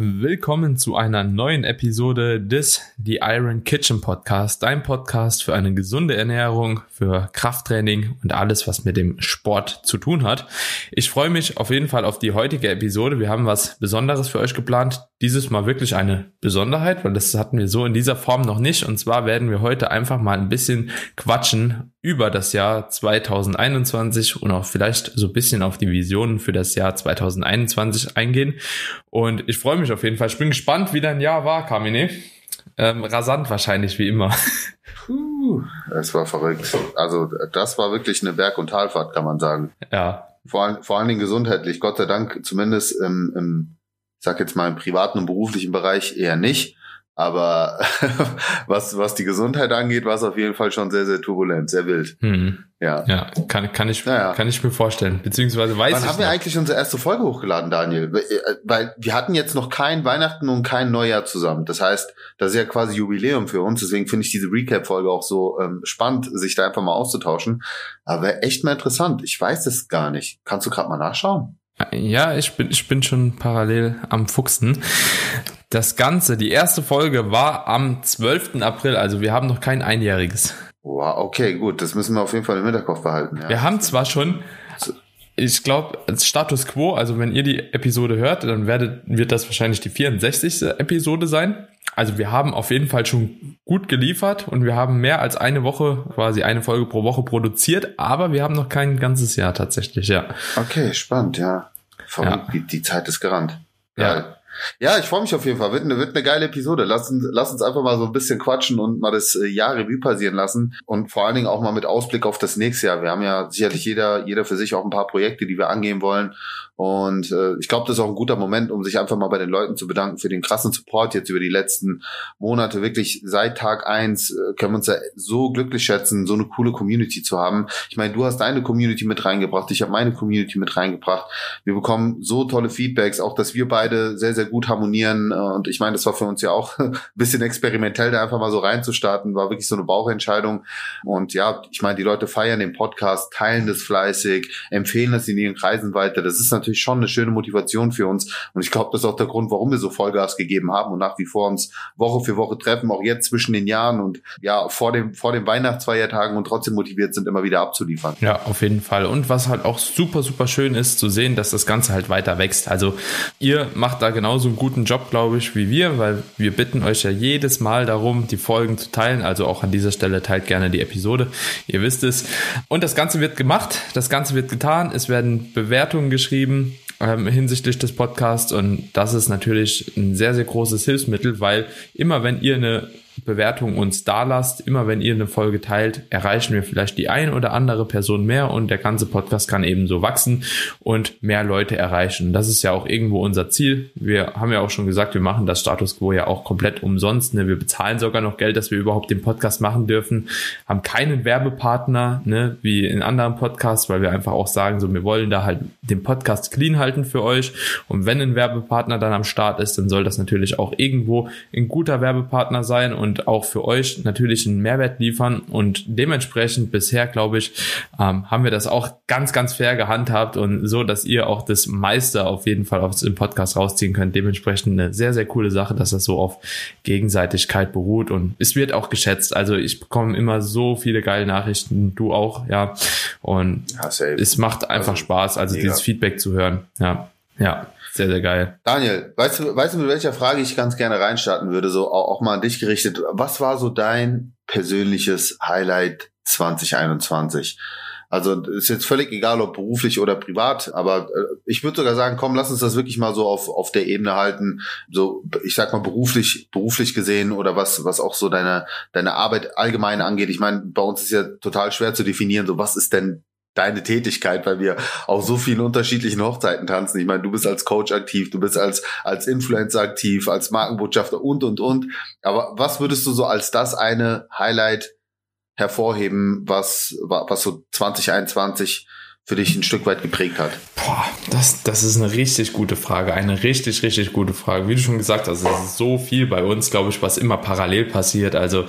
Willkommen zu einer neuen Episode des The Iron Kitchen Podcast, dein Podcast für eine gesunde Ernährung, für Krafttraining und alles, was mit dem Sport zu tun hat. Ich freue mich auf jeden Fall auf die heutige Episode. Wir haben was Besonderes für euch geplant. Dieses Mal wirklich eine Besonderheit, weil das hatten wir so in dieser Form noch nicht. Und zwar werden wir heute einfach mal ein bisschen quatschen über das Jahr 2021 und auch vielleicht so ein bisschen auf die Visionen für das Jahr 2021 eingehen. Und ich freue mich auf jeden Fall. Ich bin gespannt, wie dein Jahr war, Kamine. Ähm, rasant wahrscheinlich, wie immer. Puh, es war verrückt. Also das war wirklich eine Berg- und Talfahrt, kann man sagen. Ja. Vor, vor allen Dingen gesundheitlich. Gott sei Dank, zumindest im, im ich sag jetzt mal im privaten und beruflichen Bereich eher nicht. Aber was, was die Gesundheit angeht, war es auf jeden Fall schon sehr, sehr turbulent, sehr wild. Hm. Ja. Ja, kann, kann ich, naja. kann ich mir vorstellen. Beziehungsweise weiß Wann ich. haben wir eigentlich unsere erste Folge hochgeladen, Daniel? Äh, weil wir hatten jetzt noch kein Weihnachten und kein Neujahr zusammen. Das heißt, das ist ja quasi Jubiläum für uns. Deswegen finde ich diese Recap-Folge auch so ähm, spannend, sich da einfach mal auszutauschen. Aber echt mal interessant. Ich weiß es gar nicht. Kannst du gerade mal nachschauen? Ja, ich bin, ich bin schon parallel am Fuchsen. Das Ganze, die erste Folge war am 12. April, also wir haben noch kein einjähriges. Wow, okay, gut, das müssen wir auf jeden Fall im Hinterkopf behalten. Ja. Wir haben zwar schon, ich glaube, Status Quo, also wenn ihr die Episode hört, dann werdet, wird das wahrscheinlich die 64. Episode sein. Also wir haben auf jeden Fall schon gut geliefert und wir haben mehr als eine Woche, quasi eine Folge pro Woche produziert, aber wir haben noch kein ganzes Jahr tatsächlich, ja. Okay, spannend, ja. Verrückt, ja. Die, die Zeit ist gerannt. Geil. Ja. Ja, ich freue mich auf jeden Fall. Wird eine, wird eine geile Episode. Lass uns, lass uns einfach mal so ein bisschen quatschen und mal das äh, Jahr Revue passieren lassen. Und vor allen Dingen auch mal mit Ausblick auf das nächste Jahr. Wir haben ja sicherlich jeder, jeder für sich auch ein paar Projekte, die wir angehen wollen. Und äh, ich glaube, das ist auch ein guter Moment, um sich einfach mal bei den Leuten zu bedanken für den krassen Support jetzt über die letzten Monate. Wirklich seit Tag eins äh, können wir uns ja so glücklich schätzen, so eine coole Community zu haben. Ich meine, du hast deine Community mit reingebracht, ich habe meine Community mit reingebracht. Wir bekommen so tolle Feedbacks, auch dass wir beide sehr, sehr gut harmonieren. Und ich meine, das war für uns ja auch ein bisschen experimentell, da einfach mal so reinzustarten. War wirklich so eine Bauchentscheidung. Und ja, ich meine, die Leute feiern den Podcast, teilen das fleißig, empfehlen das in ihren Kreisen weiter. Das ist natürlich natürlich schon eine schöne Motivation für uns. Und ich glaube, das ist auch der Grund, warum wir so Vollgas gegeben haben und nach wie vor uns Woche für Woche treffen, auch jetzt zwischen den Jahren und ja, vor dem, vor den Weihnachtsfeiertagen und trotzdem motiviert sind, immer wieder abzuliefern. Ja, auf jeden Fall. Und was halt auch super, super schön ist, zu sehen, dass das Ganze halt weiter wächst. Also ihr macht da genauso einen guten Job, glaube ich, wie wir, weil wir bitten euch ja jedes Mal darum, die Folgen zu teilen. Also auch an dieser Stelle teilt gerne die Episode. Ihr wisst es. Und das Ganze wird gemacht. Das Ganze wird getan. Es werden Bewertungen geschrieben ähm, hinsichtlich des Podcasts. Und das ist natürlich ein sehr, sehr großes Hilfsmittel, weil immer wenn ihr eine Bewertung uns da lasst. Immer wenn ihr eine Folge teilt, erreichen wir vielleicht die ein oder andere Person mehr und der ganze Podcast kann ebenso wachsen und mehr Leute erreichen. Das ist ja auch irgendwo unser Ziel. Wir haben ja auch schon gesagt, wir machen das Status Quo ja auch komplett umsonst. Ne? Wir bezahlen sogar noch Geld, dass wir überhaupt den Podcast machen dürfen, haben keinen Werbepartner, ne? wie in anderen Podcasts, weil wir einfach auch sagen, so wir wollen da halt den Podcast clean halten für euch. Und wenn ein Werbepartner dann am Start ist, dann soll das natürlich auch irgendwo ein guter Werbepartner sein und und auch für euch natürlich einen Mehrwert liefern. Und dementsprechend bisher, glaube ich, ähm, haben wir das auch ganz, ganz fair gehandhabt und so, dass ihr auch das meiste auf jeden Fall aus dem Podcast rausziehen könnt. Dementsprechend eine sehr, sehr coole Sache, dass das so auf Gegenseitigkeit beruht und es wird auch geschätzt. Also ich bekomme immer so viele geile Nachrichten, du auch, ja. Und ja, es macht einfach also, Spaß, also mega. dieses Feedback zu hören. Ja, ja. Sehr, sehr geil. Daniel, weißt du, weißt du, mit welcher Frage ich ganz gerne reinstarten würde, so auch, mal an dich gerichtet. Was war so dein persönliches Highlight 2021? Also ist jetzt völlig egal, ob beruflich oder privat, aber äh, ich würde sogar sagen, komm, lass uns das wirklich mal so auf, auf der Ebene halten. So, ich sag mal beruflich, beruflich gesehen oder was, was auch so deine, deine Arbeit allgemein angeht. Ich meine, bei uns ist ja total schwer zu definieren, so was ist denn deine Tätigkeit, weil wir auf so vielen unterschiedlichen Hochzeiten tanzen. Ich meine, du bist als Coach aktiv, du bist als, als Influencer aktiv, als Markenbotschafter und, und, und. Aber was würdest du so als das eine Highlight hervorheben, was, was so 2021 für dich ein Stück weit geprägt hat? Boah, das, das ist eine richtig gute Frage. Eine richtig, richtig gute Frage. Wie du schon gesagt hast, es ist so viel bei uns, glaube ich, was immer parallel passiert. Also,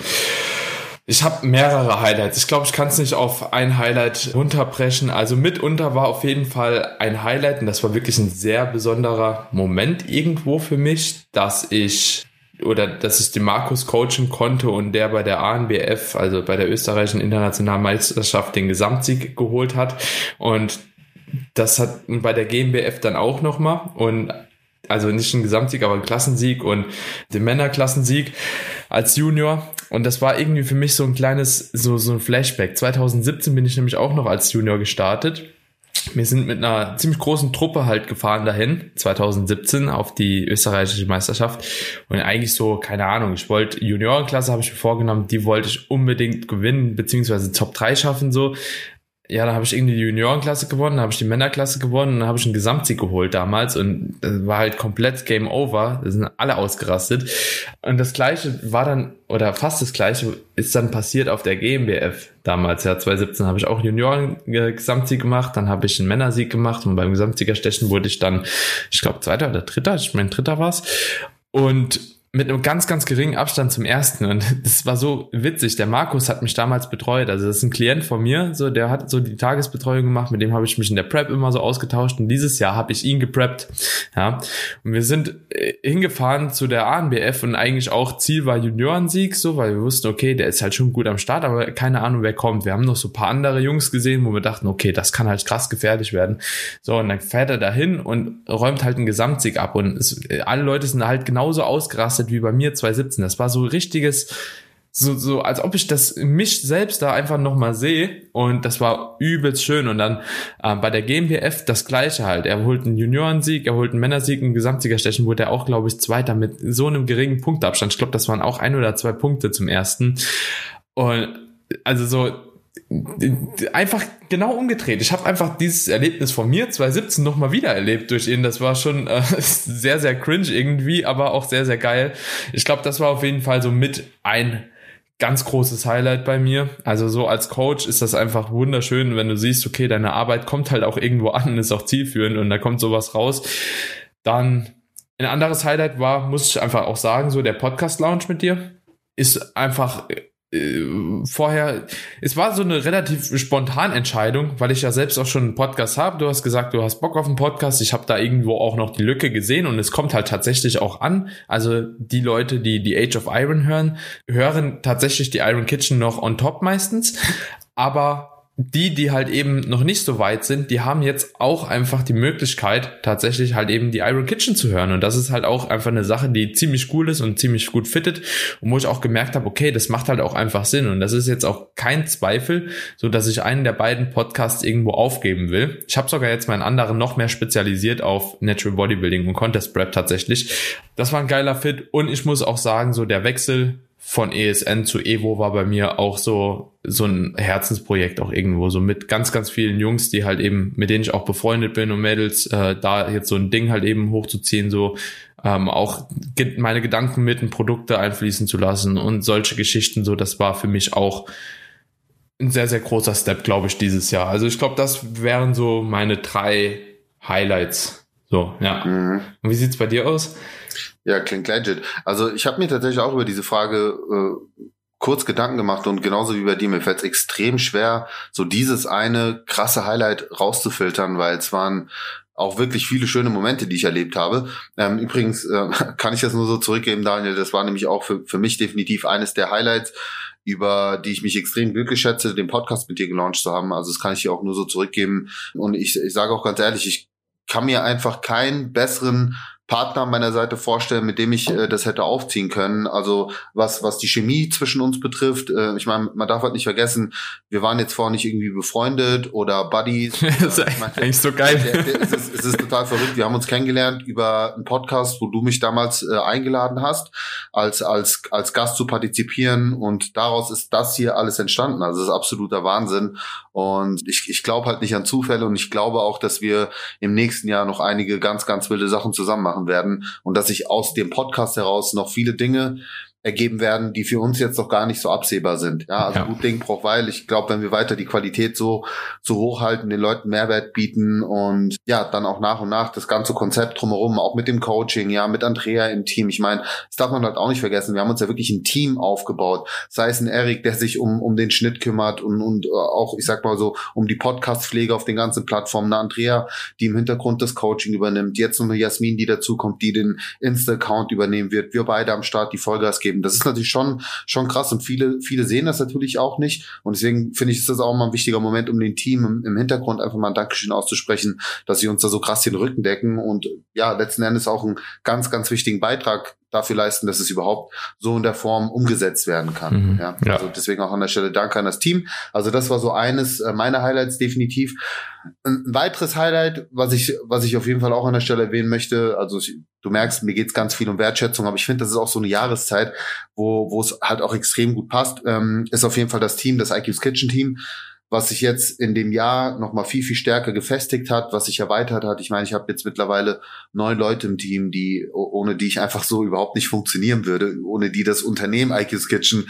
Ich habe mehrere Highlights. Ich glaube, ich kann es nicht auf ein Highlight runterbrechen. Also mitunter war auf jeden Fall ein Highlight und das war wirklich ein sehr besonderer Moment irgendwo für mich, dass ich oder dass ich den Markus coachen konnte und der bei der ANBF, also bei der österreichischen internationalen Meisterschaft, den Gesamtsieg geholt hat. Und das hat bei der GmbF dann auch nochmal. Und also nicht ein Gesamtsieg, aber ein Klassensieg und den Männerklassensieg als Junior. Und das war irgendwie für mich so ein kleines, so, so ein Flashback. 2017 bin ich nämlich auch noch als Junior gestartet. Wir sind mit einer ziemlich großen Truppe halt gefahren dahin, 2017 auf die österreichische Meisterschaft. Und eigentlich so, keine Ahnung, ich wollte Juniorenklasse habe ich mir vorgenommen, die wollte ich unbedingt gewinnen, beziehungsweise Top 3 schaffen so ja, dann habe ich irgendwie die Juniorenklasse gewonnen, dann habe ich die Männerklasse gewonnen und dann habe ich einen Gesamtsieg geholt damals und das war halt komplett Game Over. Da sind alle ausgerastet. Und das gleiche war dann, oder fast das gleiche, ist dann passiert auf der GmbF damals. Ja, 2017 habe ich auch Junioren-Gesamtsieg gemacht, dann habe ich einen Männersieg gemacht und beim Gesamtsiegerstechen wurde ich dann, ich glaube, zweiter oder dritter, ich mein dritter war's. Und mit einem ganz, ganz geringen Abstand zum ersten. Und das war so witzig. Der Markus hat mich damals betreut. Also das ist ein Klient von mir, so der hat so die Tagesbetreuung gemacht. Mit dem habe ich mich in der Prep immer so ausgetauscht. Und dieses Jahr habe ich ihn gepreppt. Ja. Und wir sind äh, hingefahren zu der ANBF und eigentlich auch Ziel war Juniorensieg, so, weil wir wussten, okay, der ist halt schon gut am Start, aber keine Ahnung, wer kommt. Wir haben noch so ein paar andere Jungs gesehen, wo wir dachten, okay, das kann halt krass gefährlich werden. So, und dann fährt er dahin und räumt halt einen Gesamtsieg ab. Und es, alle Leute sind halt genauso ausgerastet ausgerastet wie bei mir 2017. Das war so richtiges, so, so, als ob ich das mich selbst da einfach nochmal sehe und das war übelst schön und dann äh, bei der GmbF das gleiche halt. Er holt einen Juniorensieg, er holt einen Männersieg, einen Gesamtsiegerstechen, wurde er auch, glaube ich, Zweiter mit so einem geringen Punktabstand. Ich glaube, das waren auch ein oder zwei Punkte zum ersten und also so einfach genau umgedreht. Ich habe einfach dieses Erlebnis von mir 2017 nochmal wieder erlebt durch ihn. Das war schon äh, sehr, sehr cringe irgendwie, aber auch sehr, sehr geil. Ich glaube, das war auf jeden Fall so mit ein ganz großes Highlight bei mir. Also so als Coach ist das einfach wunderschön, wenn du siehst, okay, deine Arbeit kommt halt auch irgendwo an, ist auch zielführend und da kommt sowas raus. Dann ein anderes Highlight war, muss ich einfach auch sagen, so der Podcast Lounge mit dir ist einfach äh, vorher, es war so eine relativ spontan Entscheidung, weil ich ja selbst auch schon einen Podcast habe. Du hast gesagt, du hast Bock auf einen Podcast. Ich habe da irgendwo auch noch die Lücke gesehen und es kommt halt tatsächlich auch an. Also die Leute, die die Age of Iron hören, hören tatsächlich die Iron Kitchen noch on top meistens. Aber die, die halt eben noch nicht so weit sind, die haben jetzt auch einfach die Möglichkeit, tatsächlich halt eben die Iron Kitchen zu hören. Und das ist halt auch einfach eine Sache, die ziemlich cool ist und ziemlich gut fittet. Und wo ich auch gemerkt habe, okay, das macht halt auch einfach Sinn. Und das ist jetzt auch kein Zweifel, so dass ich einen der beiden Podcasts irgendwo aufgeben will. Ich habe sogar jetzt meinen anderen noch mehr spezialisiert auf Natural Bodybuilding und Contest Prep tatsächlich. Das war ein geiler Fit. Und ich muss auch sagen, so der Wechsel von ESN zu Evo war bei mir auch so, so ein Herzensprojekt auch irgendwo, so mit ganz, ganz vielen Jungs, die halt eben, mit denen ich auch befreundet bin und Mädels, äh, da jetzt so ein Ding halt eben hochzuziehen, so ähm, auch meine Gedanken mit in Produkte einfließen zu lassen und solche Geschichten, so das war für mich auch ein sehr, sehr großer Step, glaube ich, dieses Jahr. Also ich glaube, das wären so meine drei Highlights. So, ja. Mhm. Und wie sieht's bei dir aus? Ja, klingt legit. Also ich habe mir tatsächlich auch über diese Frage äh, kurz Gedanken gemacht und genauso wie bei dir, mir fällt es extrem schwer, so dieses eine krasse Highlight rauszufiltern, weil es waren auch wirklich viele schöne Momente, die ich erlebt habe. Ähm, übrigens äh, kann ich das nur so zurückgeben, Daniel, das war nämlich auch für, für mich definitiv eines der Highlights, über die ich mich extrem glücklich schätze, den Podcast mit dir gelauncht zu haben. Also das kann ich dir auch nur so zurückgeben. Und ich, ich sage auch ganz ehrlich, ich kann mir einfach keinen besseren Partner an meiner Seite vorstellen, mit dem ich äh, das hätte aufziehen können. Also was, was die Chemie zwischen uns betrifft, äh, ich meine, man darf halt nicht vergessen, wir waren jetzt vorher nicht irgendwie befreundet oder Buddies. das ist ich mein, eigentlich so geil. Es, ist, es ist total verrückt. Wir haben uns kennengelernt über einen Podcast, wo du mich damals äh, eingeladen hast, als, als, als Gast zu partizipieren und daraus ist das hier alles entstanden. Also das ist absoluter Wahnsinn. Und ich, ich glaube halt nicht an Zufälle und ich glaube auch, dass wir im nächsten Jahr noch einige ganz, ganz wilde Sachen zusammen machen machen werden und dass ich aus dem Podcast heraus noch viele Dinge ergeben werden, die für uns jetzt noch gar nicht so absehbar sind. Ja, also ja. gut Ding braucht weil. Ich glaube, wenn wir weiter die Qualität so, so hochhalten, den Leuten Mehrwert bieten und ja, dann auch nach und nach das ganze Konzept drumherum, auch mit dem Coaching, ja, mit Andrea im Team. Ich meine, das darf man halt auch nicht vergessen. Wir haben uns ja wirklich ein Team aufgebaut. Sei es ein Erik, der sich um, um den Schnitt kümmert und, und äh, auch, ich sag mal so, um die Podcast-Pflege auf den ganzen Plattformen. Eine Andrea, die im Hintergrund das Coaching übernimmt. Jetzt noch eine Jasmin, die dazukommt, die den Insta-Account übernehmen wird. Wir beide am Start die Vollgas geben. Das ist natürlich schon, schon krass und viele, viele sehen das natürlich auch nicht. Und deswegen finde ich, ist das auch mal ein wichtiger Moment, um den Team im, im Hintergrund einfach mal ein Dankeschön auszusprechen, dass sie uns da so krass den Rücken decken und ja, letzten Endes auch einen ganz, ganz wichtigen Beitrag dafür leisten, dass es überhaupt so in der Form umgesetzt werden kann. Mhm, ja, ja. Also deswegen auch an der Stelle Danke an das Team. Also das war so eines äh, meiner Highlights definitiv. Ein weiteres Highlight, was ich, was ich auf jeden Fall auch an der Stelle erwähnen möchte, also ich, du merkst, mir geht's ganz viel um Wertschätzung, aber ich finde, das ist auch so eine Jahreszeit, wo, wo es halt auch extrem gut passt, ähm, ist auf jeden Fall das Team, das IQ's Kitchen Team was sich jetzt in dem Jahr noch mal viel viel stärker gefestigt hat, was sich erweitert hat. Ich meine, ich habe jetzt mittlerweile neun Leute im Team, die ohne die ich einfach so überhaupt nicht funktionieren würde, ohne die das Unternehmen IQ's Kitchen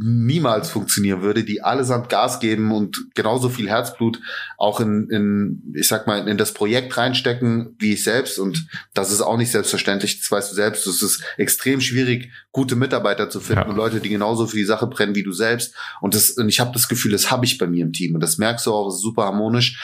niemals funktionieren würde, die allesamt Gas geben und genauso viel Herzblut auch in, in ich sag mal in das Projekt reinstecken wie ich selbst und das ist auch nicht selbstverständlich. Das weißt du selbst. Es ist extrem schwierig, gute Mitarbeiter zu finden ja. und Leute, die genauso für die Sache brennen wie du selbst. Und das und ich habe das Gefühl, das habe ich bei mir im Team. Und das merkst du auch, ist super harmonisch.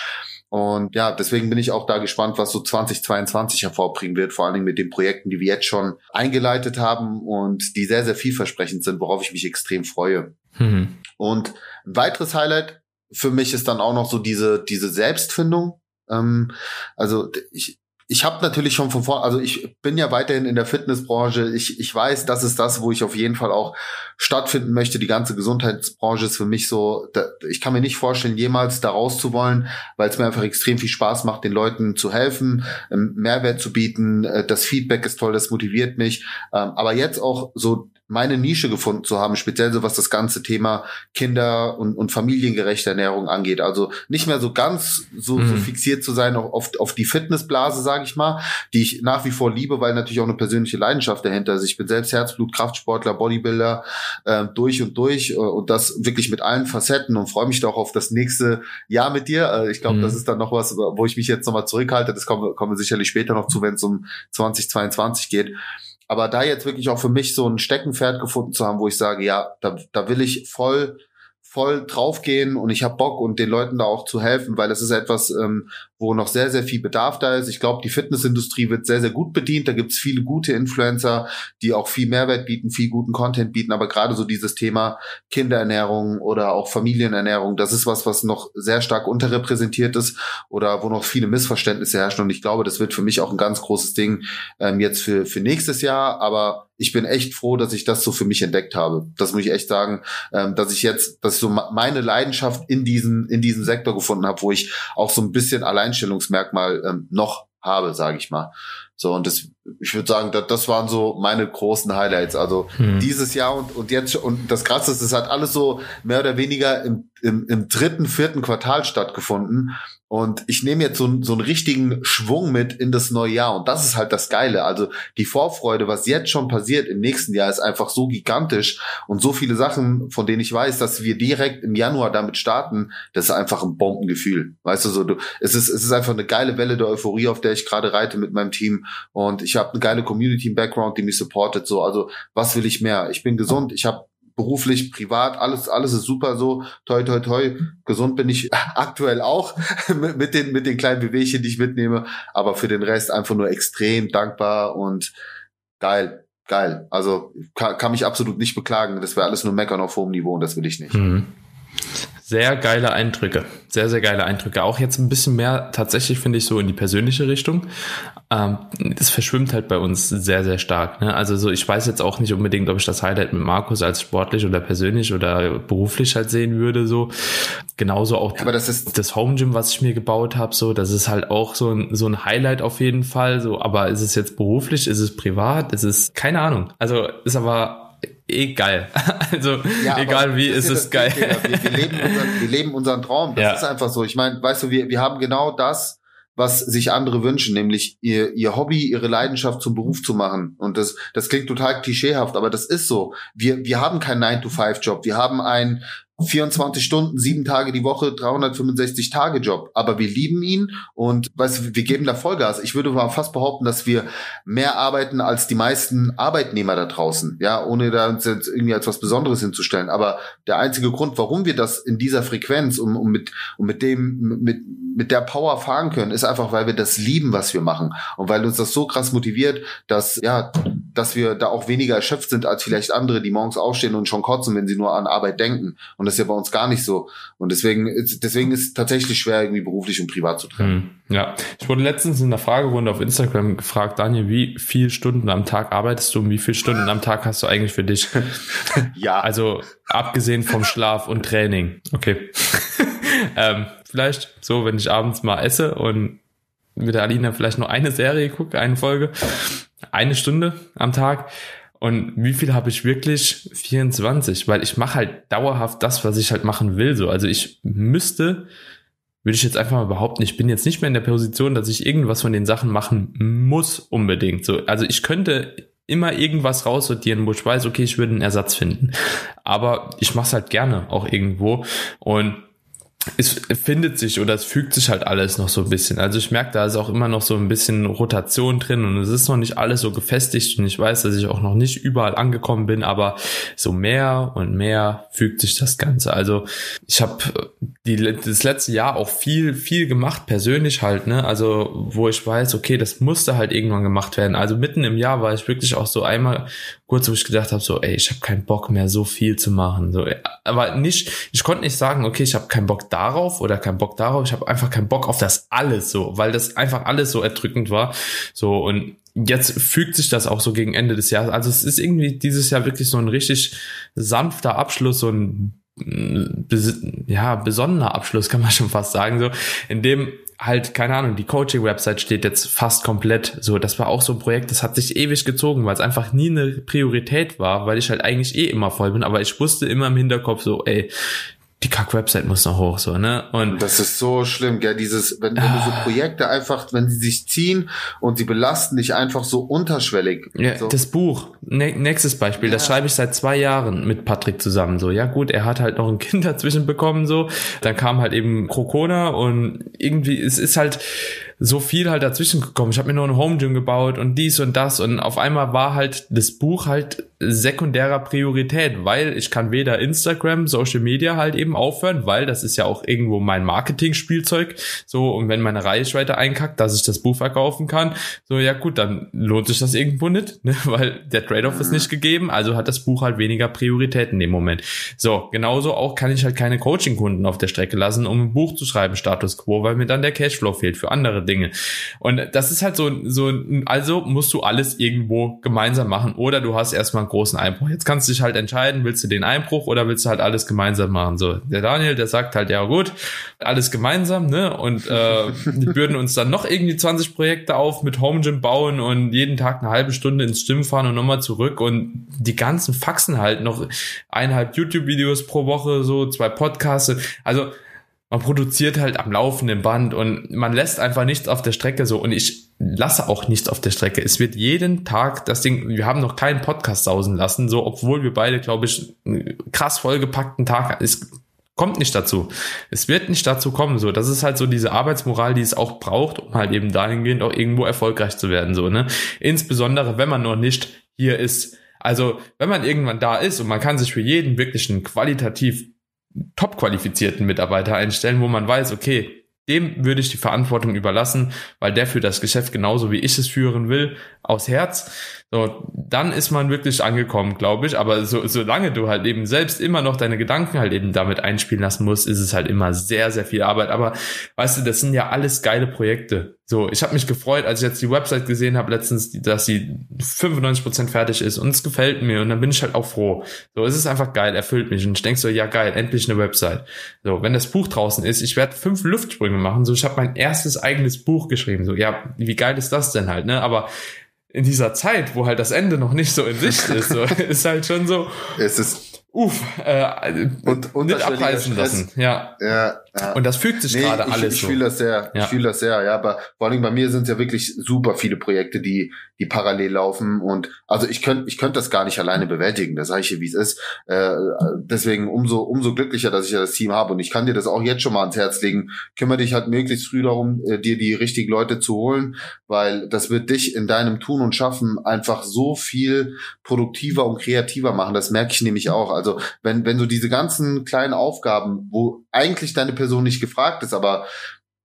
Und ja, deswegen bin ich auch da gespannt, was so 2022 hervorbringen wird, vor allen Dingen mit den Projekten, die wir jetzt schon eingeleitet haben und die sehr, sehr vielversprechend sind, worauf ich mich extrem freue. Mhm. Und ein weiteres Highlight für mich ist dann auch noch so diese, diese Selbstfindung. Ähm, also ich, ich habe natürlich schon von vor, also ich bin ja weiterhin in der Fitnessbranche. Ich, ich weiß, das ist das, wo ich auf jeden Fall auch stattfinden möchte. Die ganze Gesundheitsbranche ist für mich so, da, ich kann mir nicht vorstellen, jemals da raus zu wollen, weil es mir einfach extrem viel Spaß macht, den Leuten zu helfen, ähm, Mehrwert zu bieten. Äh, das Feedback ist toll, das motiviert mich. Ähm, aber jetzt auch so meine Nische gefunden zu haben, speziell so was das ganze Thema Kinder- und, und familiengerechte Ernährung angeht. Also nicht mehr so ganz so, mhm. so fixiert zu sein auf, auf die Fitnessblase, sage ich mal, die ich nach wie vor liebe, weil natürlich auch eine persönliche Leidenschaft dahinter ist. Ich bin selbst Herzblut, Kraftsportler, Bodybuilder äh, durch und durch äh, und das wirklich mit allen Facetten und freue mich doch auf das nächste Jahr mit dir. Äh, ich glaube, mhm. das ist dann noch was, wo ich mich jetzt nochmal zurückhalte. Das kommen, kommen wir sicherlich später noch zu, wenn es um 2022 geht. Aber da jetzt wirklich auch für mich so ein Steckenpferd gefunden zu haben, wo ich sage, ja, da, da will ich voll voll draufgehen und ich habe Bock und den Leuten da auch zu helfen, weil das ist etwas, ähm, wo noch sehr, sehr viel Bedarf da ist. Ich glaube, die Fitnessindustrie wird sehr, sehr gut bedient. Da gibt es viele gute Influencer, die auch viel Mehrwert bieten, viel guten Content bieten. Aber gerade so dieses Thema Kinderernährung oder auch Familienernährung, das ist was, was noch sehr stark unterrepräsentiert ist oder wo noch viele Missverständnisse herrschen. Und ich glaube, das wird für mich auch ein ganz großes Ding ähm, jetzt für, für nächstes Jahr. Aber ich bin echt froh, dass ich das so für mich entdeckt habe. Das muss ich echt sagen, ähm, dass ich jetzt, dass ich so meine Leidenschaft in diesem in diesem Sektor gefunden habe, wo ich auch so ein bisschen Alleinstellungsmerkmal ähm, noch habe, sage ich mal. So und das, ich würde sagen, das, das waren so meine großen Highlights. Also hm. dieses Jahr und und jetzt und das Krasse ist, es hat alles so mehr oder weniger im, im, im dritten, vierten Quartal stattgefunden. Und ich nehme jetzt so, so einen richtigen Schwung mit in das neue Jahr. Und das ist halt das Geile. Also die Vorfreude, was jetzt schon passiert im nächsten Jahr, ist einfach so gigantisch. Und so viele Sachen, von denen ich weiß, dass wir direkt im Januar damit starten, das ist einfach ein Bombengefühl. Weißt du, so du, es ist, es ist einfach eine geile Welle der Euphorie, auf der ich gerade reite mit meinem Team. Und ich habe eine geile Community im Background, die mich supportet. So, also was will ich mehr? Ich bin gesund, ich habe beruflich, privat, alles, alles ist super so. Toi, toi, toi. Gesund bin ich aktuell auch mit den, mit den kleinen Bewegchen, die ich mitnehme. Aber für den Rest einfach nur extrem dankbar und geil, geil. Also kann, kann mich absolut nicht beklagen. Das wäre alles nur meckern auf hohem Niveau und das will ich nicht. Mhm. Sehr geile Eindrücke. Sehr, sehr geile Eindrücke. Auch jetzt ein bisschen mehr tatsächlich, finde ich, so in die persönliche Richtung. Ähm, das verschwimmt halt bei uns sehr, sehr stark. Ne? Also so, ich weiß jetzt auch nicht unbedingt, ob ich das Highlight mit Markus als sportlich oder persönlich oder beruflich halt sehen würde. So genauso auch Aber das, ist das Home Gym, was ich mir gebaut habe. So, das ist halt auch so ein, so ein Highlight auf jeden Fall. So, aber ist es jetzt beruflich? Ist es privat? Ist es keine Ahnung. Also ist aber eh geil. Also ja, egal wie, ist es geil. Wir, wir, leben unseren, wir leben unseren Traum. Das ja. ist einfach so. Ich meine, weißt du, wir, wir haben genau das was sich andere wünschen, nämlich ihr, ihr Hobby, ihre Leidenschaft zum Beruf zu machen. Und das, das klingt total klischeehaft, aber das ist so. Wir, wir haben keinen 9-to-5-Job. Wir haben einen 24 Stunden, sieben Tage die Woche, 365 Tage Job. Aber wir lieben ihn und weißt, wir geben da Vollgas. Ich würde mal fast behaupten, dass wir mehr arbeiten als die meisten Arbeitnehmer da draußen. Ja, ohne da uns jetzt irgendwie als was Besonderes hinzustellen. Aber der einzige Grund, warum wir das in dieser Frequenz und, und mit, und mit dem, mit, mit der Power fahren können, ist einfach, weil wir das lieben, was wir machen. Und weil uns das so krass motiviert, dass, ja, dass wir da auch weniger erschöpft sind als vielleicht andere, die morgens aufstehen und schon kotzen, wenn sie nur an Arbeit denken. Und das ist ja bei uns gar nicht so. Und deswegen, deswegen ist es tatsächlich schwer, irgendwie beruflich und privat zu trennen. Hm, ja, ich wurde letztens in der Fragerunde auf Instagram gefragt, Daniel, wie viele Stunden am Tag arbeitest du und wie viele Stunden am Tag hast du eigentlich für dich? ja. Also abgesehen vom Schlaf und Training. Okay. ähm, vielleicht so, wenn ich abends mal esse und mit der Alina vielleicht nur eine Serie gucke, eine Folge, eine Stunde am Tag. Und wie viel habe ich wirklich? 24, weil ich mache halt dauerhaft das, was ich halt machen will. So, also ich müsste, würde ich jetzt einfach mal behaupten, ich bin jetzt nicht mehr in der Position, dass ich irgendwas von den Sachen machen muss unbedingt. So, also ich könnte immer irgendwas raussortieren, wo ich weiß, okay, ich würde einen Ersatz finden. Aber ich mache es halt gerne auch irgendwo und es findet sich oder es fügt sich halt alles noch so ein bisschen. Also ich merke, da ist auch immer noch so ein bisschen Rotation drin und es ist noch nicht alles so gefestigt und ich weiß, dass ich auch noch nicht überall angekommen bin, aber so mehr und mehr fügt sich das Ganze. Also ich habe die das letzte Jahr auch viel viel gemacht persönlich halt, ne? Also wo ich weiß, okay, das musste halt irgendwann gemacht werden. Also mitten im Jahr war ich wirklich auch so einmal kurz, wo ich gedacht habe, so, ey, ich habe keinen Bock mehr, so viel zu machen. So, aber nicht, ich konnte nicht sagen, okay, ich habe keinen Bock darauf oder keinen Bock darauf. Ich habe einfach keinen Bock auf das alles so, weil das einfach alles so erdrückend war. So und jetzt fügt sich das auch so gegen Ende des Jahres. Also es ist irgendwie dieses Jahr wirklich so ein richtig sanfter Abschluss, so ein ja, besonderer Abschluss, kann man schon fast sagen, so, in dem halt, keine Ahnung, die Coaching-Website steht jetzt fast komplett so. Das war auch so ein Projekt, das hat sich ewig gezogen, weil es einfach nie eine Priorität war, weil ich halt eigentlich eh immer voll bin, aber ich wusste immer im Hinterkopf so, ey, die Kack-Website muss noch hoch, so, ne? Und das ist so schlimm, gell? Dieses, wenn, wenn ah, du so ah. Projekte einfach, wenn sie sich ziehen und sie belasten dich einfach so unterschwellig. Ja, so. das Buch, ne, nächstes Beispiel, ja. das schreibe ich seit zwei Jahren mit Patrick zusammen, so. Ja, gut, er hat halt noch ein Kind dazwischen bekommen, so. Dann kam halt eben Krokona und irgendwie, es ist halt, so viel halt dazwischen gekommen. Ich habe mir nur ein Home Gym gebaut und dies und das und auf einmal war halt das Buch halt sekundärer Priorität, weil ich kann weder Instagram, Social Media halt eben aufhören, weil das ist ja auch irgendwo mein Marketing-Spielzeug. So, und wenn meine Reichweite einkackt, dass ich das Buch verkaufen kann, so, ja gut, dann lohnt sich das irgendwo nicht, ne? weil der Trade-off ist nicht gegeben, also hat das Buch halt weniger Priorität in dem Moment. So, genauso auch kann ich halt keine Coaching-Kunden auf der Strecke lassen, um ein Buch zu schreiben, Status Quo, weil mir dann der Cashflow fehlt für andere Dinge. Und das ist halt so, so, also musst du alles irgendwo gemeinsam machen oder du hast erstmal großen Einbruch. Jetzt kannst du dich halt entscheiden, willst du den Einbruch oder willst du halt alles gemeinsam machen? So, der Daniel, der sagt halt, ja gut, alles gemeinsam, ne? Und äh, wir bürden uns dann noch irgendwie 20 Projekte auf mit Home Gym bauen und jeden Tag eine halbe Stunde ins Stimmen fahren und nochmal zurück und die ganzen Faxen halt noch eineinhalb YouTube-Videos pro Woche, so zwei Podcasts. Also man produziert halt am laufenden Band und man lässt einfach nichts auf der Strecke so und ich lasse auch nichts auf der Strecke. Es wird jeden Tag das Ding, wir haben noch keinen Podcast sausen lassen, so obwohl wir beide, glaube ich, einen krass vollgepackten Tag, es kommt nicht dazu. Es wird nicht dazu kommen, so. Das ist halt so diese Arbeitsmoral, die es auch braucht, um halt eben dahingehend auch irgendwo erfolgreich zu werden, so, ne? Insbesondere, wenn man noch nicht hier ist. Also, wenn man irgendwann da ist und man kann sich für jeden wirklich einen qualitativ top qualifizierten Mitarbeiter einstellen, wo man weiß, okay, dem würde ich die Verantwortung überlassen, weil der für das Geschäft genauso wie ich es führen will, aus Herz. So, dann ist man wirklich angekommen, glaube ich. Aber so, solange du halt eben selbst immer noch deine Gedanken halt eben damit einspielen lassen musst, ist es halt immer sehr, sehr viel Arbeit. Aber weißt du, das sind ja alles geile Projekte. So, ich habe mich gefreut, als ich jetzt die Website gesehen habe letztens, dass sie 95% fertig ist und es gefällt mir und dann bin ich halt auch froh. So, es ist einfach geil, erfüllt mich und ich denk so, ja geil, endlich eine Website. So, wenn das Buch draußen ist, ich werde fünf Luftsprünge machen, so ich habe mein erstes eigenes Buch geschrieben. So, ja, wie geil ist das denn halt, ne? Aber in dieser Zeit, wo halt das Ende noch nicht so in Sicht ist, so, ist halt schon so. Es ist uff, äh, und, nicht abreißen lassen. Ja. Ja, Ja. Und das fügt sich nee, gerade alles. Ich, ich fühle das sehr, ja. ich fühle das sehr, ja. Aber vor allem bei mir sind es ja wirklich super viele Projekte, die, die parallel laufen. Und also ich könnte, ich könnte das gar nicht alleine bewältigen. Das sage ich hier, wie es ist. Äh, deswegen umso, umso glücklicher, dass ich ja das Team habe. Und ich kann dir das auch jetzt schon mal ans Herz legen. Kümmere dich halt möglichst früh darum, äh, dir die richtigen Leute zu holen, weil das wird dich in deinem Tun und Schaffen einfach so viel produktiver und kreativer machen. Das merke ich nämlich auch. Also wenn, wenn du diese ganzen kleinen Aufgaben, wo eigentlich deine Person nicht gefragt ist, aber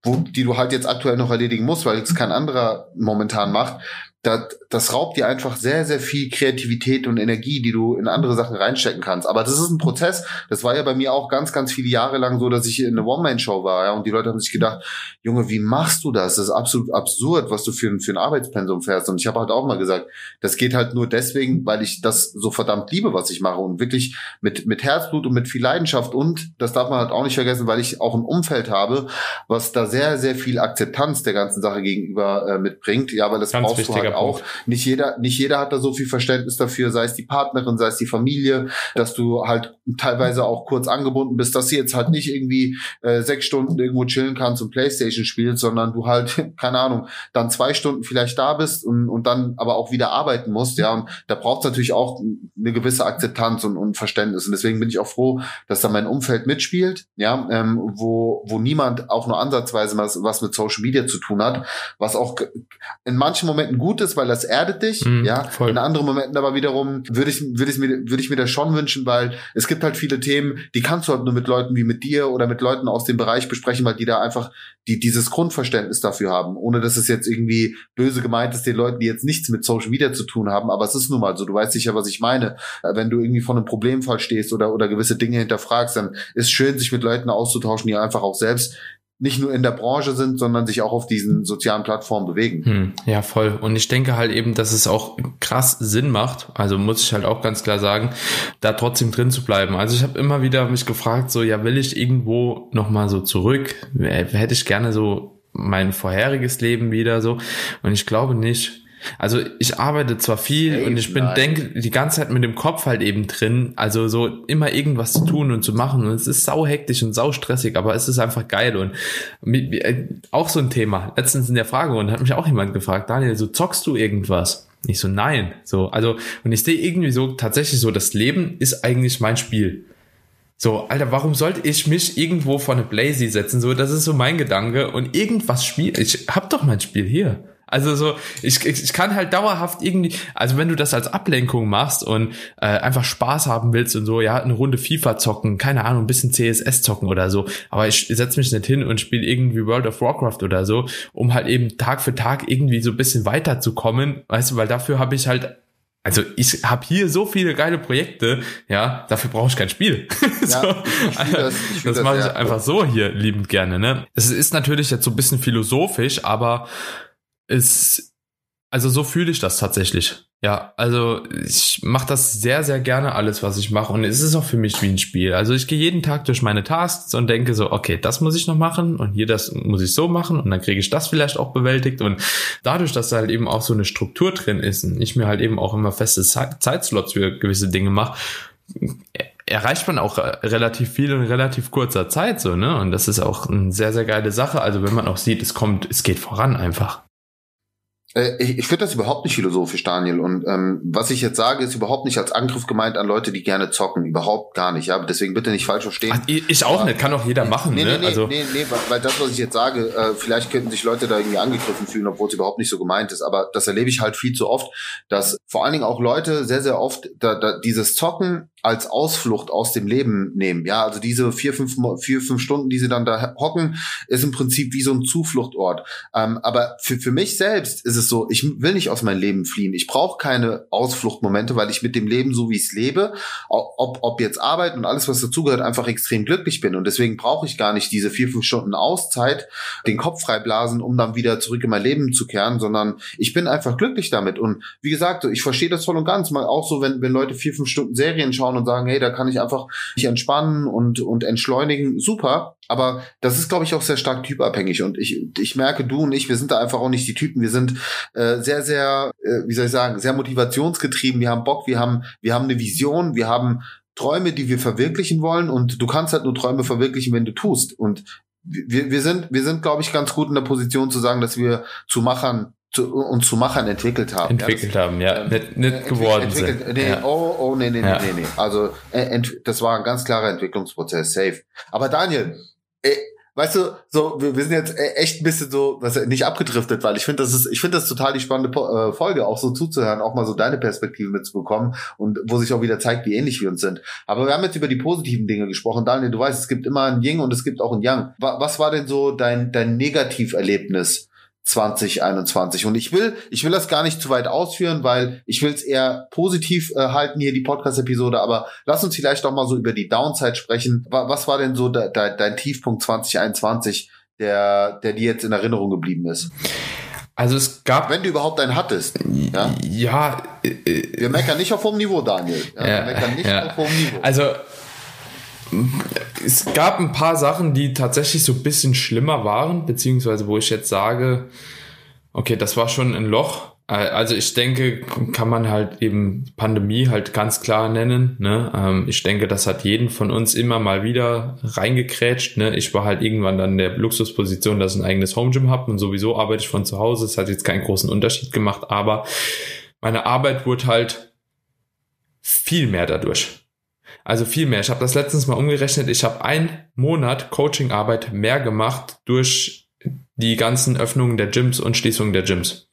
wo, die du halt jetzt aktuell noch erledigen musst, weil es kein anderer momentan macht, das, das raubt dir einfach sehr, sehr viel Kreativität und Energie, die du in andere Sachen reinstecken kannst. Aber das ist ein Prozess. Das war ja bei mir auch ganz, ganz viele Jahre lang so, dass ich in einer One-Man-Show war, ja, und die Leute haben sich gedacht, Junge, wie machst du das? Das ist absolut absurd, was du für ein, für ein Arbeitspensum fährst. Und ich habe halt auch mal gesagt, das geht halt nur deswegen, weil ich das so verdammt liebe, was ich mache und wirklich mit, mit Herzblut und mit viel Leidenschaft und, das darf man halt auch nicht vergessen, weil ich auch ein Umfeld habe, was da sehr, sehr viel Akzeptanz der ganzen Sache gegenüber äh, mitbringt. Ja, weil das ganz brauchst du halt auch. Nicht jeder, nicht jeder hat da so viel Verständnis dafür, sei es die Partnerin, sei es die Familie, dass du halt teilweise auch kurz angebunden bist, dass sie jetzt halt nicht irgendwie äh, sechs Stunden irgendwo chillen kannst und Playstation spielst, sondern du halt, keine Ahnung, dann zwei Stunden vielleicht da bist und, und dann aber auch wieder arbeiten musst, ja. Und da braucht es natürlich auch eine gewisse Akzeptanz und, und Verständnis. Und deswegen bin ich auch froh, dass da mein Umfeld mitspielt, ja, ähm, wo, wo niemand auch nur ansatzweise was, was mit Social Media zu tun hat, was auch in manchen Momenten gut ist, weil das erdet dich, mhm, ja. Voll. In anderen Momenten aber wiederum würde ich, würde ich mir, würde ich mir das schon wünschen, weil es gibt halt viele Themen, die kannst du halt nur mit Leuten wie mit dir oder mit Leuten aus dem Bereich besprechen, weil die da einfach die dieses Grundverständnis dafür haben, ohne dass es jetzt irgendwie böse gemeint ist den Leuten, die jetzt nichts mit Social Media zu tun haben, aber es ist nun mal so, du weißt sicher, was ich meine. Äh, wenn du irgendwie vor einem Problemfall stehst oder, oder gewisse Dinge hinterfragst, dann ist schön, sich mit Leuten auszutauschen, die einfach auch selbst nicht nur in der Branche sind, sondern sich auch auf diesen sozialen Plattformen bewegen. Hm, ja, voll. Und ich denke halt eben, dass es auch krass Sinn macht, also muss ich halt auch ganz klar sagen, da trotzdem drin zu bleiben. Also ich habe immer wieder mich gefragt, so, ja, will ich irgendwo nochmal so zurück? Hätte ich gerne so mein vorheriges Leben wieder so? Und ich glaube nicht. Also ich arbeite zwar viel Safe und ich bin denke die ganze Zeit mit dem Kopf halt eben drin, also so immer irgendwas zu tun und zu machen und es ist sau hektisch und sau stressig, aber es ist einfach geil und äh, auch so ein Thema. Letztens in der Frage und hat mich auch jemand gefragt, Daniel, so zockst du irgendwas? Ich so nein, so also und ich sehe irgendwie so tatsächlich so, das Leben ist eigentlich mein Spiel. So, Alter, warum sollte ich mich irgendwo vor eine Blazy setzen? So, das ist so mein Gedanke und irgendwas spielen. Ich hab doch mein Spiel hier. Also so, ich, ich kann halt dauerhaft irgendwie, also wenn du das als Ablenkung machst und äh, einfach Spaß haben willst und so, ja, eine Runde FIFA zocken, keine Ahnung, ein bisschen CSS zocken oder so, aber ich setze mich nicht hin und spiele irgendwie World of Warcraft oder so, um halt eben Tag für Tag irgendwie so ein bisschen weiterzukommen, weißt du, weil dafür habe ich halt also ich habe hier so viele geile Projekte, ja, dafür brauche ich kein Spiel. Ja, so, ich das, ich das mache ich ja. einfach so hier liebend gerne. Ne? Es ist natürlich jetzt so ein bisschen philosophisch, aber ist, also so fühle ich das tatsächlich. Ja, also ich mache das sehr, sehr gerne alles, was ich mache. Und es ist auch für mich wie ein Spiel. Also ich gehe jeden Tag durch meine Tasks und denke so, okay, das muss ich noch machen und hier das muss ich so machen und dann kriege ich das vielleicht auch bewältigt. Und dadurch, dass da halt eben auch so eine Struktur drin ist und ich mir halt eben auch immer feste Zeitslots für gewisse Dinge mache, erreicht man auch relativ viel in relativ kurzer Zeit so, ne? Und das ist auch eine sehr, sehr geile Sache. Also wenn man auch sieht, es kommt, es geht voran einfach. Äh, ich, ich finde das überhaupt nicht philosophisch, Daniel. Und ähm, was ich jetzt sage, ist überhaupt nicht als Angriff gemeint an Leute, die gerne zocken. Überhaupt gar nicht. Ja, deswegen bitte nicht falsch verstehen. Ach, ich auch Aber, nicht, kann auch jeder machen. Nee, ne? nee, also nee, nee, weil, weil das, was ich jetzt sage, äh, vielleicht könnten sich Leute da irgendwie angegriffen fühlen, obwohl es überhaupt nicht so gemeint ist. Aber das erlebe ich halt viel zu oft, dass vor allen Dingen auch Leute sehr, sehr oft da, da dieses Zocken als Ausflucht aus dem Leben nehmen. Ja, also diese vier, fünf, vier, fünf Stunden, die sie dann da hocken, ist im Prinzip wie so ein Zufluchtort. Ähm, aber für, für mich selbst ist es so, ich will nicht aus meinem Leben fliehen. Ich brauche keine Ausfluchtmomente, weil ich mit dem Leben, so wie ich es lebe, ob, ob jetzt Arbeit und alles, was dazugehört, einfach extrem glücklich bin. Und deswegen brauche ich gar nicht diese vier, fünf Stunden Auszeit, den Kopf freiblasen, um dann wieder zurück in mein Leben zu kehren, sondern ich bin einfach glücklich damit. Und wie gesagt, ich verstehe das voll und ganz. Mal auch so, wenn, wenn Leute vier, fünf Stunden Serien schauen und sagen, hey, da kann ich einfach mich entspannen und, und entschleunigen, super. Aber das ist, glaube ich, auch sehr stark typabhängig. Und ich, ich merke, du und ich, wir sind da einfach auch nicht die Typen. Wir sind äh, sehr, sehr, äh, wie soll ich sagen, sehr motivationsgetrieben. Wir haben Bock, wir haben, wir haben eine Vision, wir haben Träume, die wir verwirklichen wollen und du kannst halt nur Träume verwirklichen, wenn du tust. Und wir, wir sind, wir sind, glaube ich, ganz gut in der Position zu sagen, dass wir zu Machern zu, uns zu Machern entwickelt haben. Entwickelt ja, das, haben, ja. Ähm, nicht, nicht äh, geworden sind. Nee, ja. oh, oh, nee, nee, ja. nee, nee, nee. Also, äh, das war ein ganz klarer Entwicklungsprozess, safe. Aber Daniel, äh, weißt du, so, wir, wir sind jetzt e, echt ein bisschen so, was nicht abgedriftet, weil ich finde, das ist, ich finde das total die spannende äh, Folge, auch so zuzuhören, auch mal so deine Perspektive mitzubekommen und wo sich auch wieder zeigt, wie ähnlich wir uns sind. Aber wir haben jetzt über die positiven Dinge gesprochen. Daniel, du weißt, es gibt immer ein Ying und es gibt auch ein Yang. Was war denn so dein, dein Negativerlebnis 2021. Und ich will, ich will das gar nicht zu weit ausführen, weil ich will es eher positiv äh, halten hier, die Podcast-Episode, aber lass uns vielleicht doch mal so über die Downside sprechen. Was war denn so de, de, dein Tiefpunkt 2021, der, der dir jetzt in Erinnerung geblieben ist? Also es gab. Wenn du überhaupt einen hattest. Ja. ja äh, wir meckern nicht auf hohem Niveau, Daniel. Ja, ja, wir meckern nicht auf hohem Niveau. Also es gab ein paar Sachen, die tatsächlich so ein bisschen schlimmer waren, beziehungsweise wo ich jetzt sage, okay, das war schon ein Loch. Also ich denke, kann man halt eben Pandemie halt ganz klar nennen. Ne? Ähm, ich denke, das hat jeden von uns immer mal wieder reingekrätscht. Ne? Ich war halt irgendwann dann in der Luxusposition, dass ich ein eigenes Home Gym habe und sowieso arbeite ich von zu Hause. Es hat jetzt keinen großen Unterschied gemacht, aber meine Arbeit wurde halt viel mehr dadurch. Also viel mehr. Ich habe das letztens mal umgerechnet. Ich habe einen Monat Coachingarbeit mehr gemacht durch die ganzen Öffnungen der Gyms und Schließungen der Gyms.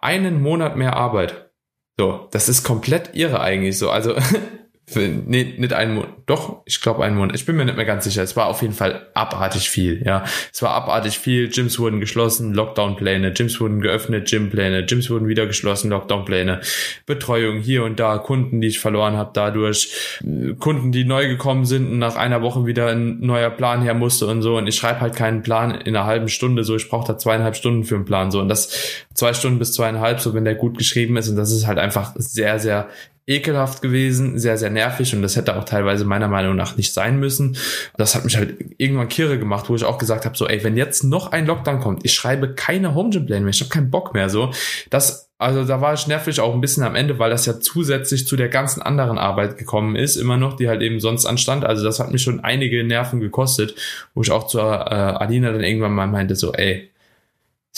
Einen Monat mehr Arbeit. So, das ist komplett irre eigentlich so. Also nee, nicht einen Monat, doch, ich glaube einen Monat. Ich bin mir nicht mehr ganz sicher. Es war auf jeden Fall abartig viel, ja. Es war abartig viel. Gyms wurden geschlossen, Lockdown-Pläne, Gyms wurden geöffnet, Gym-Pläne, Gyms wurden wieder geschlossen, Lockdown-Pläne, Betreuung hier und da, Kunden, die ich verloren habe dadurch, Kunden, die neu gekommen sind und nach einer Woche wieder ein neuer Plan her musste und so. Und ich schreibe halt keinen Plan in einer halben Stunde so. Ich brauche da zweieinhalb Stunden für einen Plan so. Und das zwei Stunden bis zweieinhalb, so wenn der gut geschrieben ist. Und das ist halt einfach sehr, sehr ekelhaft gewesen, sehr, sehr nervig und das hätte auch teilweise meiner Meinung nach nicht sein müssen. Das hat mich halt irgendwann kirre gemacht, wo ich auch gesagt habe, so, ey, wenn jetzt noch ein Lockdown kommt, ich schreibe keine Home Gym Pläne mehr, ich habe keinen Bock mehr, so. Das, also da war ich nervig auch ein bisschen am Ende, weil das ja zusätzlich zu der ganzen anderen Arbeit gekommen ist, immer noch, die halt eben sonst anstand. Also das hat mich schon einige Nerven gekostet, wo ich auch zur äh, Alina dann irgendwann mal meinte, so, ey,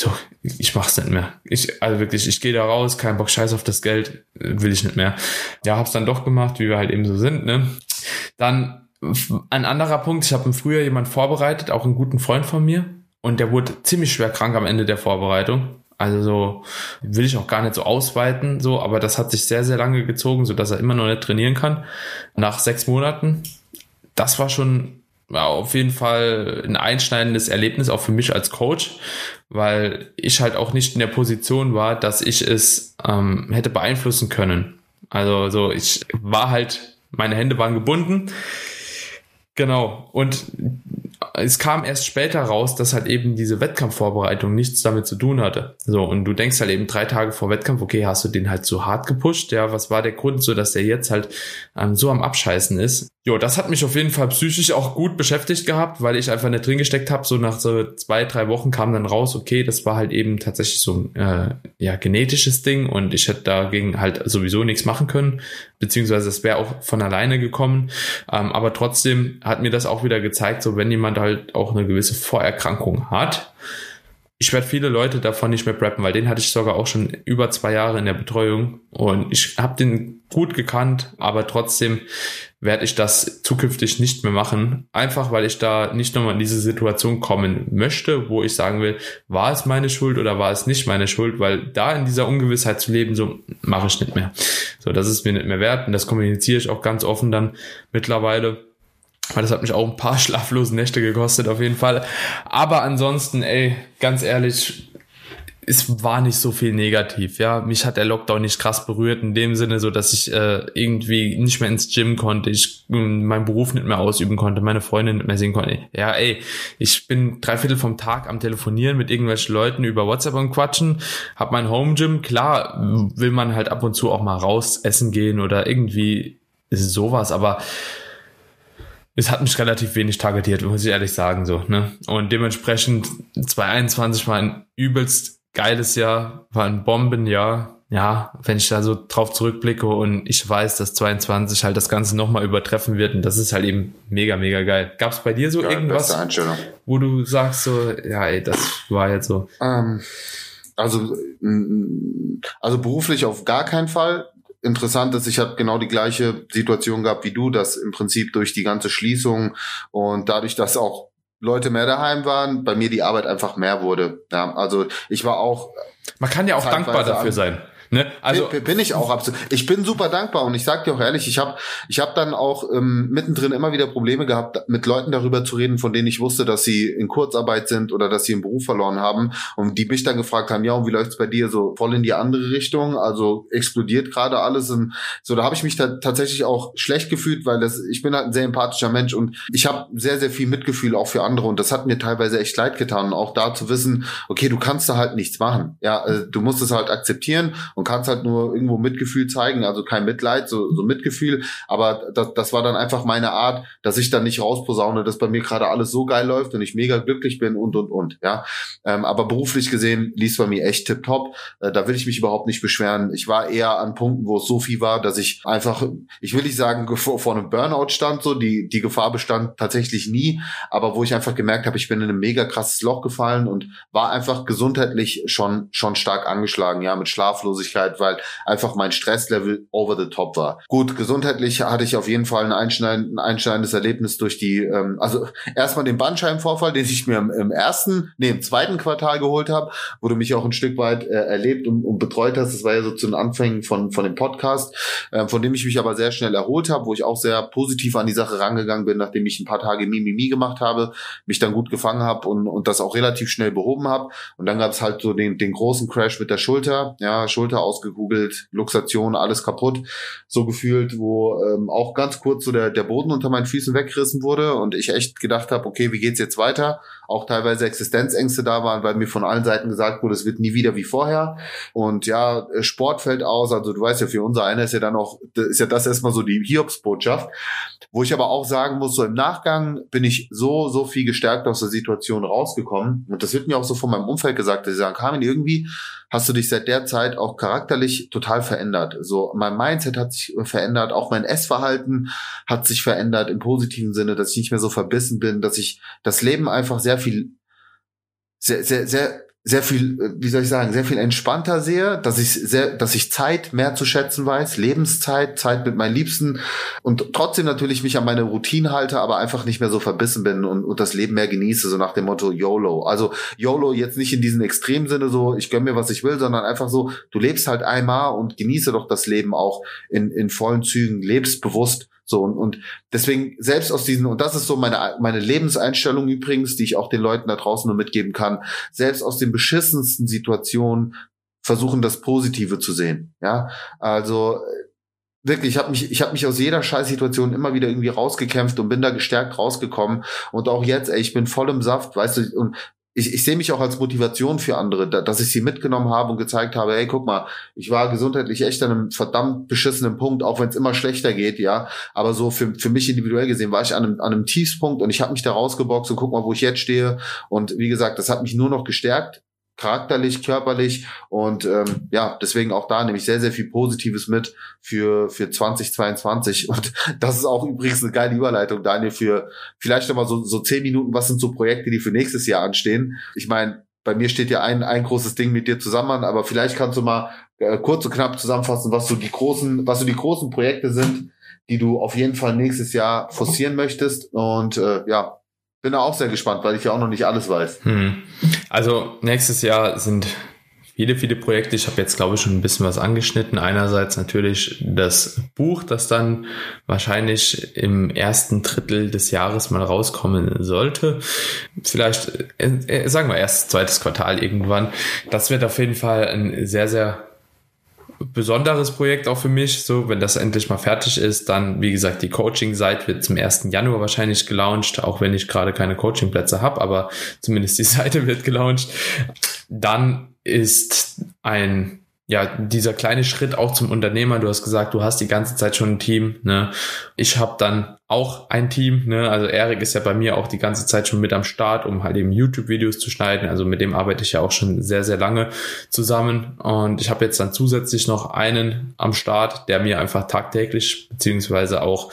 so, ich mach's nicht mehr. Ich, also wirklich, ich gehe da raus, kein Bock, scheiß auf das Geld, will ich nicht mehr. Ja, hab's dann doch gemacht, wie wir halt eben so sind, ne. Dann ein anderer Punkt, ich habe im Frühjahr jemand vorbereitet, auch einen guten Freund von mir, und der wurde ziemlich schwer krank am Ende der Vorbereitung. Also so will ich auch gar nicht so ausweiten, so, aber das hat sich sehr, sehr lange gezogen, so dass er immer noch nicht trainieren kann. Nach sechs Monaten, das war schon war auf jeden Fall ein einschneidendes Erlebnis, auch für mich als Coach, weil ich halt auch nicht in der Position war, dass ich es ähm, hätte beeinflussen können. Also so, ich war halt, meine Hände waren gebunden. Genau. Und es kam erst später raus, dass halt eben diese Wettkampfvorbereitung nichts damit zu tun hatte. So, und du denkst halt eben drei Tage vor Wettkampf, okay, hast du den halt so hart gepusht? Ja, was war der Grund, so dass der jetzt halt ähm, so am Abscheißen ist? Jo, das hat mich auf jeden Fall psychisch auch gut beschäftigt gehabt, weil ich einfach nicht drin gesteckt habe. So nach so zwei, drei Wochen kam dann raus, okay, das war halt eben tatsächlich so ein äh, ja, genetisches Ding und ich hätte dagegen halt sowieso nichts machen können, beziehungsweise es wäre auch von alleine gekommen. Ähm, aber trotzdem hat mir das auch wieder gezeigt, so wenn jemand halt auch eine gewisse Vorerkrankung hat, ich werde viele Leute davon nicht mehr preppen, weil den hatte ich sogar auch schon über zwei Jahre in der Betreuung und ich habe den gut gekannt, aber trotzdem werde ich das zukünftig nicht mehr machen, einfach weil ich da nicht nochmal in diese Situation kommen möchte, wo ich sagen will, war es meine Schuld oder war es nicht meine Schuld, weil da in dieser Ungewissheit zu leben, so mache ich nicht mehr. So, das ist mir nicht mehr wert und das kommuniziere ich auch ganz offen dann mittlerweile weil das hat mich auch ein paar schlaflose Nächte gekostet, auf jeden Fall. Aber ansonsten, ey, ganz ehrlich, es war nicht so viel negativ, ja. Mich hat der Lockdown nicht krass berührt, in dem Sinne, so dass ich äh, irgendwie nicht mehr ins Gym konnte, ich äh, meinen Beruf nicht mehr ausüben konnte, meine Freundin nicht mehr sehen konnte. Ja, ey, ich bin drei Viertel vom Tag am Telefonieren mit irgendwelchen Leuten über WhatsApp und quatschen, hab mein Home Gym, klar will man halt ab und zu auch mal raus essen gehen oder irgendwie sowas, aber es hat mich relativ wenig targetiert, muss ich ehrlich sagen, so, ne? Und dementsprechend 2021 war ein übelst geiles Jahr, war ein Bombenjahr, ja, wenn ich da so drauf zurückblicke und ich weiß, dass 22 halt das Ganze nochmal übertreffen wird und das ist halt eben mega, mega geil. Gab es bei dir so ja, irgendwas, wo du sagst so, ja, ey, das war jetzt so? Ähm, also, also beruflich auf gar keinen Fall. Interessant ist, ich habe genau die gleiche Situation gehabt wie du, dass im Prinzip durch die ganze Schließung und dadurch, dass auch Leute mehr daheim waren, bei mir die Arbeit einfach mehr wurde. Ja, also ich war auch. Man kann ja auch dankbar dafür sein. Ne? Also bin, bin ich auch absolut. Ich bin super dankbar und ich sag dir auch ehrlich, ich habe ich hab dann auch ähm, mittendrin immer wieder Probleme gehabt, mit Leuten darüber zu reden, von denen ich wusste, dass sie in Kurzarbeit sind oder dass sie einen Beruf verloren haben und die mich dann gefragt haben, ja, und wie läuft's bei dir so voll in die andere Richtung? Also explodiert gerade alles und so. Da habe ich mich da tatsächlich auch schlecht gefühlt, weil das ich bin halt ein sehr empathischer Mensch und ich habe sehr sehr viel Mitgefühl auch für andere und das hat mir teilweise echt leid getan, auch da zu wissen, okay, du kannst da halt nichts machen. Ja, äh, du musst es halt akzeptieren und kannst halt nur irgendwo Mitgefühl zeigen, also kein Mitleid, so, so Mitgefühl. Aber das, das war dann einfach meine Art, dass ich dann nicht rausposaune, dass bei mir gerade alles so geil läuft und ich mega glücklich bin und und und. Ja, ähm, aber beruflich gesehen lief bei mir echt tipptopp. Äh, da will ich mich überhaupt nicht beschweren. Ich war eher an Punkten, wo es so viel war, dass ich einfach, ich will nicht sagen, vor, vor einem Burnout stand, so die die Gefahr bestand tatsächlich nie, aber wo ich einfach gemerkt habe, ich bin in ein mega krasses Loch gefallen und war einfach gesundheitlich schon schon stark angeschlagen, ja, mit Schlaflosigkeit, weil einfach mein Stresslevel over the top war. Gut, gesundheitlich hatte ich auf jeden Fall ein, einschneiden, ein einschneidendes Erlebnis durch die, ähm, also erstmal den Bandscheibenvorfall, den ich mir im, im ersten, nee, im zweiten Quartal geholt habe, wo du mich auch ein Stück weit äh, erlebt und, und betreut hast. Das war ja so zu den Anfängen von, von dem Podcast, äh, von dem ich mich aber sehr schnell erholt habe, wo ich auch sehr positiv an die Sache rangegangen bin, nachdem ich ein paar Tage Mimimi gemacht habe, mich dann gut gefangen habe und, und das auch relativ schnell behoben habe. Und dann gab es halt so den, den großen Crash mit der Schulter, ja, Schulter ausge gegoogelt, Luxation, alles kaputt, so gefühlt, wo ähm, auch ganz kurz so der, der Boden unter meinen Füßen weggerissen wurde und ich echt gedacht habe, okay, wie geht's jetzt weiter? Auch teilweise Existenzängste da waren, weil mir von allen Seiten gesagt wurde, es wird nie wieder wie vorher. Und ja, Sport fällt aus, also du weißt ja, für unser einer ist ja dann auch, ist ja das erstmal so die Hiobsbotschaft. Wo ich aber auch sagen muss, so im Nachgang bin ich so, so viel gestärkt aus der Situation rausgekommen. Und das wird mir auch so von meinem Umfeld gesagt, dass sie sagen, Carmen, irgendwie hast du dich seit der Zeit auch charakterlich total verändert. So, mein Mindset hat sich verändert, auch mein Essverhalten hat sich verändert im positiven Sinne, dass ich nicht mehr so verbissen bin, dass ich das Leben einfach sehr viel sehr, sehr, sehr sehr viel, äh, wie soll ich sagen, sehr viel entspannter sehe, dass ich sehr, dass ich Zeit mehr zu schätzen weiß, Lebenszeit, Zeit mit meinen Liebsten und trotzdem natürlich mich an meine Routine halte, aber einfach nicht mehr so verbissen bin und, und das Leben mehr genieße, so nach dem Motto YOLO. Also YOLO jetzt nicht in diesem Extremsinne so, ich gönn mir, was ich will, sondern einfach so, du lebst halt einmal und genieße doch das Leben auch in, in vollen Zügen, lebst bewusst so, und, und deswegen selbst aus diesen, und das ist so meine, meine Lebenseinstellung übrigens, die ich auch den Leuten da draußen nur mitgeben kann, selbst aus den beschissensten Situationen versuchen, das Positive zu sehen. Ja, also wirklich, ich habe mich, ich habe mich aus jeder Scheißsituation immer wieder irgendwie rausgekämpft und bin da gestärkt rausgekommen. Und auch jetzt, ey, ich bin voll im Saft, weißt du, und ich, ich sehe mich auch als Motivation für andere, dass ich sie mitgenommen habe und gezeigt habe, hey, guck mal, ich war gesundheitlich echt an einem verdammt beschissenen Punkt, auch wenn es immer schlechter geht, ja. Aber so für, für mich individuell gesehen war ich an einem, an einem Tiefspunkt und ich habe mich da rausgeboxt und guck mal, wo ich jetzt stehe. Und wie gesagt, das hat mich nur noch gestärkt charakterlich, körperlich. Und ähm, ja, deswegen auch da nehme ich sehr, sehr viel Positives mit für, für 2022 und das ist auch übrigens eine geile Überleitung, Daniel, für vielleicht nochmal so, so zehn Minuten, was sind so Projekte, die für nächstes Jahr anstehen. Ich meine, bei mir steht ja ein, ein großes Ding mit dir zusammen, aber vielleicht kannst du mal äh, kurz und knapp zusammenfassen, was so die großen, was so die großen Projekte sind, die du auf jeden Fall nächstes Jahr forcieren möchtest. Und äh, ja, bin da auch sehr gespannt, weil ich ja auch noch nicht alles weiß. Hm. Also nächstes Jahr sind viele, viele Projekte. Ich habe jetzt, glaube ich, schon ein bisschen was angeschnitten. Einerseits natürlich das Buch, das dann wahrscheinlich im ersten Drittel des Jahres mal rauskommen sollte. Vielleicht, äh, äh sagen wir erst zweites Quartal irgendwann. Das wird auf jeden Fall ein sehr, sehr besonderes Projekt auch für mich. So, wenn das endlich mal fertig ist, dann, wie gesagt, die Coaching-Seite wird zum 1. Januar wahrscheinlich gelauncht, auch wenn ich gerade keine Coaching-Plätze habe, aber zumindest die Seite wird gelauncht. Dann ist ein ja, dieser kleine Schritt auch zum Unternehmer. Du hast gesagt, du hast die ganze Zeit schon ein Team. Ne? Ich habe dann auch ein Team. Ne? Also Erik ist ja bei mir auch die ganze Zeit schon mit am Start, um halt eben YouTube-Videos zu schneiden. Also mit dem arbeite ich ja auch schon sehr, sehr lange zusammen. Und ich habe jetzt dann zusätzlich noch einen am Start, der mir einfach tagtäglich beziehungsweise auch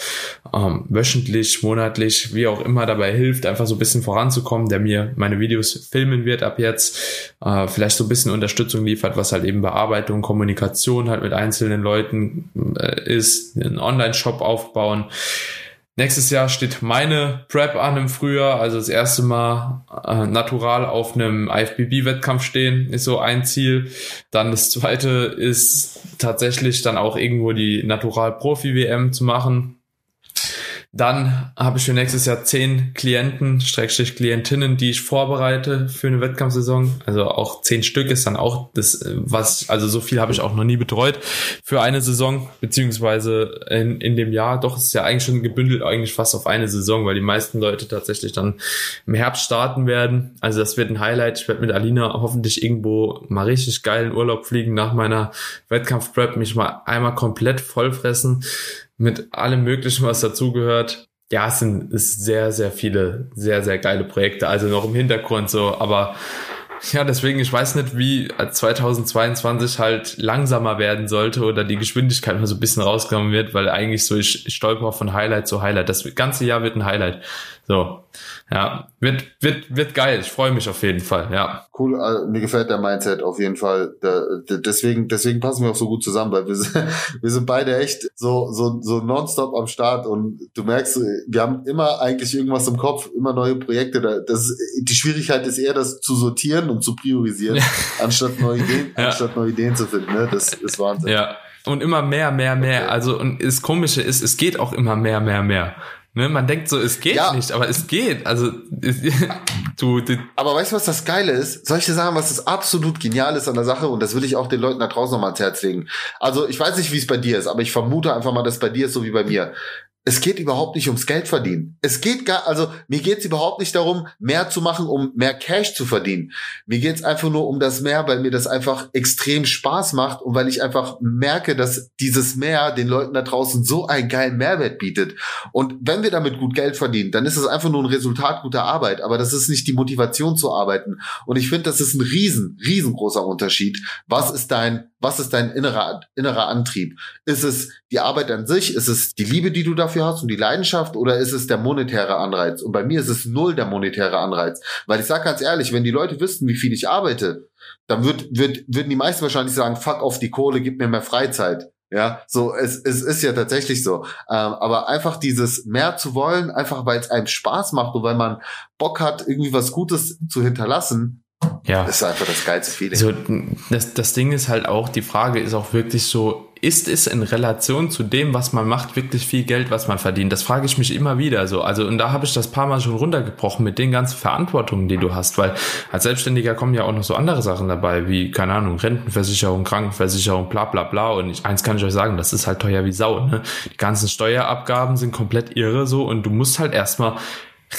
ähm, wöchentlich, monatlich, wie auch immer dabei hilft, einfach so ein bisschen voranzukommen, der mir meine Videos filmen wird ab jetzt, äh, vielleicht so ein bisschen Unterstützung liefert, was halt eben Bearbeitung, Kommunikation halt mit einzelnen Leuten äh, ist, einen Online-Shop aufbauen. Nächstes Jahr steht meine Prep an im Frühjahr, also das erste Mal äh, natural auf einem IFBB-Wettkampf stehen, ist so ein Ziel. Dann das zweite ist tatsächlich dann auch irgendwo die Natural Profi-WM zu machen. Dann habe ich für nächstes Jahr zehn Klienten, Schrägstrich Klientinnen, die ich vorbereite für eine Wettkampfsaison. Also auch zehn Stück ist dann auch das, was, also so viel habe ich auch noch nie betreut für eine Saison, beziehungsweise in, in dem Jahr. Doch, ist ja eigentlich schon gebündelt, eigentlich fast auf eine Saison, weil die meisten Leute tatsächlich dann im Herbst starten werden. Also das wird ein Highlight. Ich werde mit Alina hoffentlich irgendwo mal richtig geilen Urlaub fliegen nach meiner Wettkampf-Prep, mich mal einmal komplett vollfressen mit allem Möglichen, was dazugehört. Ja, es sind ist sehr, sehr viele, sehr, sehr geile Projekte, also noch im Hintergrund so, aber ja, deswegen, ich weiß nicht, wie 2022 halt langsamer werden sollte oder die Geschwindigkeit mal so ein bisschen rausgenommen wird, weil eigentlich so, ich, stolper von Highlight zu Highlight. Das ganze Jahr wird ein Highlight. So, ja, wird, wird, wird geil. Ich freue mich auf jeden Fall, ja. Cool, also, mir gefällt der Mindset auf jeden Fall. Da, deswegen, deswegen passen wir auch so gut zusammen, weil wir sind, wir sind beide echt so, so, so nonstop am Start und du merkst, wir haben immer eigentlich irgendwas im Kopf, immer neue Projekte. Das, die Schwierigkeit ist eher, das zu sortieren und zu priorisieren, anstatt neue Ideen, ja. anstatt neue Ideen zu finden. Ne? Das ist Wahnsinn. Ja. Und immer mehr, mehr, mehr. Also, und das Komische ist, es geht auch immer mehr, mehr, mehr. Ne, man denkt so, es geht ja. nicht, aber es geht. Also du, du. Aber weißt du, was das Geile ist? Soll ich dir sagen, was das absolut genial ist an der Sache? Und das will ich auch den Leuten da draußen nochmal ans Herz legen. Also ich weiß nicht, wie es bei dir ist, aber ich vermute einfach mal, dass bei dir ist so wie bei mir es geht überhaupt nicht ums Geld verdienen. Es geht gar, also mir geht es überhaupt nicht darum, mehr zu machen, um mehr Cash zu verdienen. Mir geht es einfach nur um das Mehr, weil mir das einfach extrem Spaß macht und weil ich einfach merke, dass dieses Mehr den Leuten da draußen so einen geilen Mehrwert bietet. Und wenn wir damit gut Geld verdienen, dann ist es einfach nur ein Resultat guter Arbeit, aber das ist nicht die Motivation zu arbeiten. Und ich finde, das ist ein riesen, riesengroßer Unterschied. Was ist dein was ist dein innerer, innerer Antrieb? Ist es die Arbeit an sich? Ist es die Liebe, die du dafür hast und die Leidenschaft? Oder ist es der monetäre Anreiz? Und bei mir ist es null der monetäre Anreiz. Weil ich sage ganz ehrlich, wenn die Leute wüssten, wie viel ich arbeite, dann wird, wird, würden die meisten wahrscheinlich sagen, fuck auf die Kohle, gib mir mehr Freizeit. Ja, so, es, es ist ja tatsächlich so. Ähm, aber einfach dieses mehr zu wollen, einfach weil es einem Spaß macht und weil man Bock hat, irgendwie was Gutes zu hinterlassen, ja. Das ist einfach das geilste Feeling. So, das, das Ding ist halt auch, die Frage ist auch wirklich so, ist es in Relation zu dem, was man macht, wirklich viel Geld, was man verdient? Das frage ich mich immer wieder so. Also, und da habe ich das paar Mal schon runtergebrochen mit den ganzen Verantwortungen, die du hast, weil als Selbstständiger kommen ja auch noch so andere Sachen dabei, wie, keine Ahnung, Rentenversicherung, Krankenversicherung, bla bla bla. Und ich, eins kann ich euch sagen, das ist halt teuer wie Sau. Ne? Die ganzen Steuerabgaben sind komplett irre so und du musst halt erstmal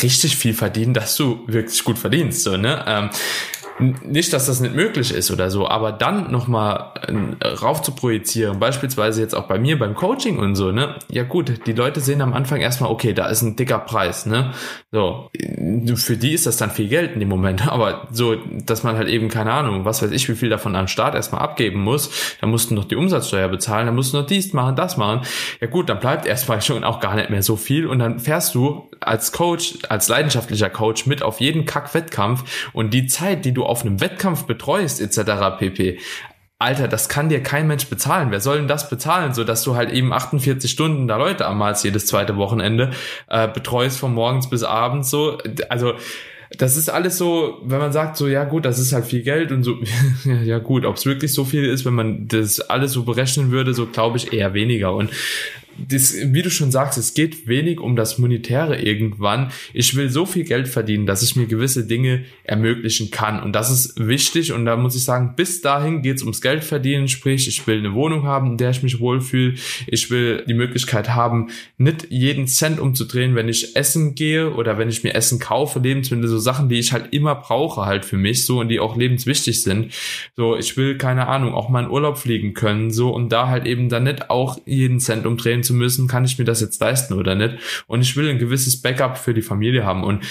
richtig viel verdienen, dass du wirklich gut verdienst. So, ne? Ähm, nicht, dass das nicht möglich ist oder so, aber dann nochmal rauf zu projizieren, beispielsweise jetzt auch bei mir beim Coaching und so, ne? Ja gut, die Leute sehen am Anfang erstmal, okay, da ist ein dicker Preis, ne? So, für die ist das dann viel Geld in dem Moment, aber so, dass man halt eben, keine Ahnung, was weiß ich, wie viel davon an Start erstmal abgeben muss, dann musst du noch die Umsatzsteuer bezahlen, dann musst du noch dies machen, das machen. Ja gut, dann bleibt erstmal schon auch gar nicht mehr so viel und dann fährst du als Coach, als leidenschaftlicher Coach mit auf jeden Kack-Wettkampf und die Zeit, die du auf einem Wettkampf betreust etc. pp. Alter, das kann dir kein Mensch bezahlen. Wer soll denn das bezahlen, so dass du halt eben 48 Stunden da Leute am Mals jedes zweite Wochenende äh, betreust von morgens bis abends so. Also das ist alles so, wenn man sagt so, ja gut, das ist halt viel Geld und so, ja gut, ob es wirklich so viel ist, wenn man das alles so berechnen würde, so glaube ich eher weniger. Und das, wie du schon sagst, es geht wenig um das Monetäre irgendwann. Ich will so viel Geld verdienen, dass ich mir gewisse Dinge ermöglichen kann. Und das ist wichtig. Und da muss ich sagen, bis dahin geht es ums Geld verdienen. Sprich, ich will eine Wohnung haben, in der ich mich wohlfühle. Ich will die Möglichkeit haben, nicht jeden Cent umzudrehen, wenn ich essen gehe oder wenn ich mir Essen kaufe, Lebensmittel, so Sachen, die ich halt immer brauche halt für mich, so und die auch lebenswichtig sind. So, ich will, keine Ahnung, auch mal in Urlaub fliegen können, so und da halt eben dann nicht auch jeden Cent umdrehen zu müssen, kann ich mir das jetzt leisten oder nicht? Und ich will ein gewisses Backup für die Familie haben. Und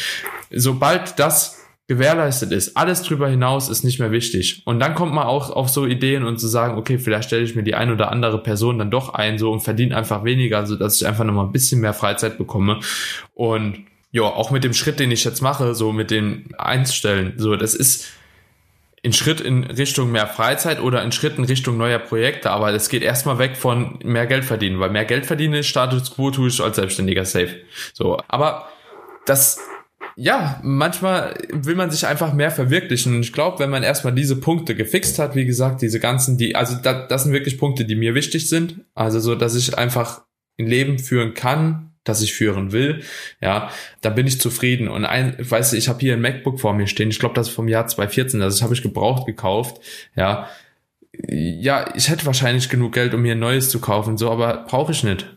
sobald das gewährleistet ist, alles drüber hinaus ist nicht mehr wichtig. Und dann kommt man auch auf so Ideen und zu sagen, okay, vielleicht stelle ich mir die ein oder andere Person dann doch ein, so und verdiene einfach weniger, so dass ich einfach nochmal ein bisschen mehr Freizeit bekomme. Und ja, auch mit dem Schritt, den ich jetzt mache, so mit den Einstellen, so, das ist ein Schritt in Richtung mehr Freizeit oder ein Schritt in Richtung neuer Projekte, aber es geht erstmal weg von mehr Geld verdienen, weil mehr Geld verdienen ist Status Quo tue ich als Selbstständiger safe. So, aber das ja, manchmal will man sich einfach mehr verwirklichen. Und ich glaube, wenn man erstmal diese Punkte gefixt hat, wie gesagt, diese ganzen, die, also da, das sind wirklich Punkte, die mir wichtig sind. Also so, dass ich einfach ein Leben führen kann, das ich führen will, ja, da bin ich zufrieden. Und ein, weißt du, ich habe hier ein MacBook vor mir stehen. Ich glaube, das ist vom Jahr 2014. Also das habe ich gebraucht gekauft, ja. Ja, ich hätte wahrscheinlich genug Geld, um mir ein neues zu kaufen, so, aber brauche ich nicht.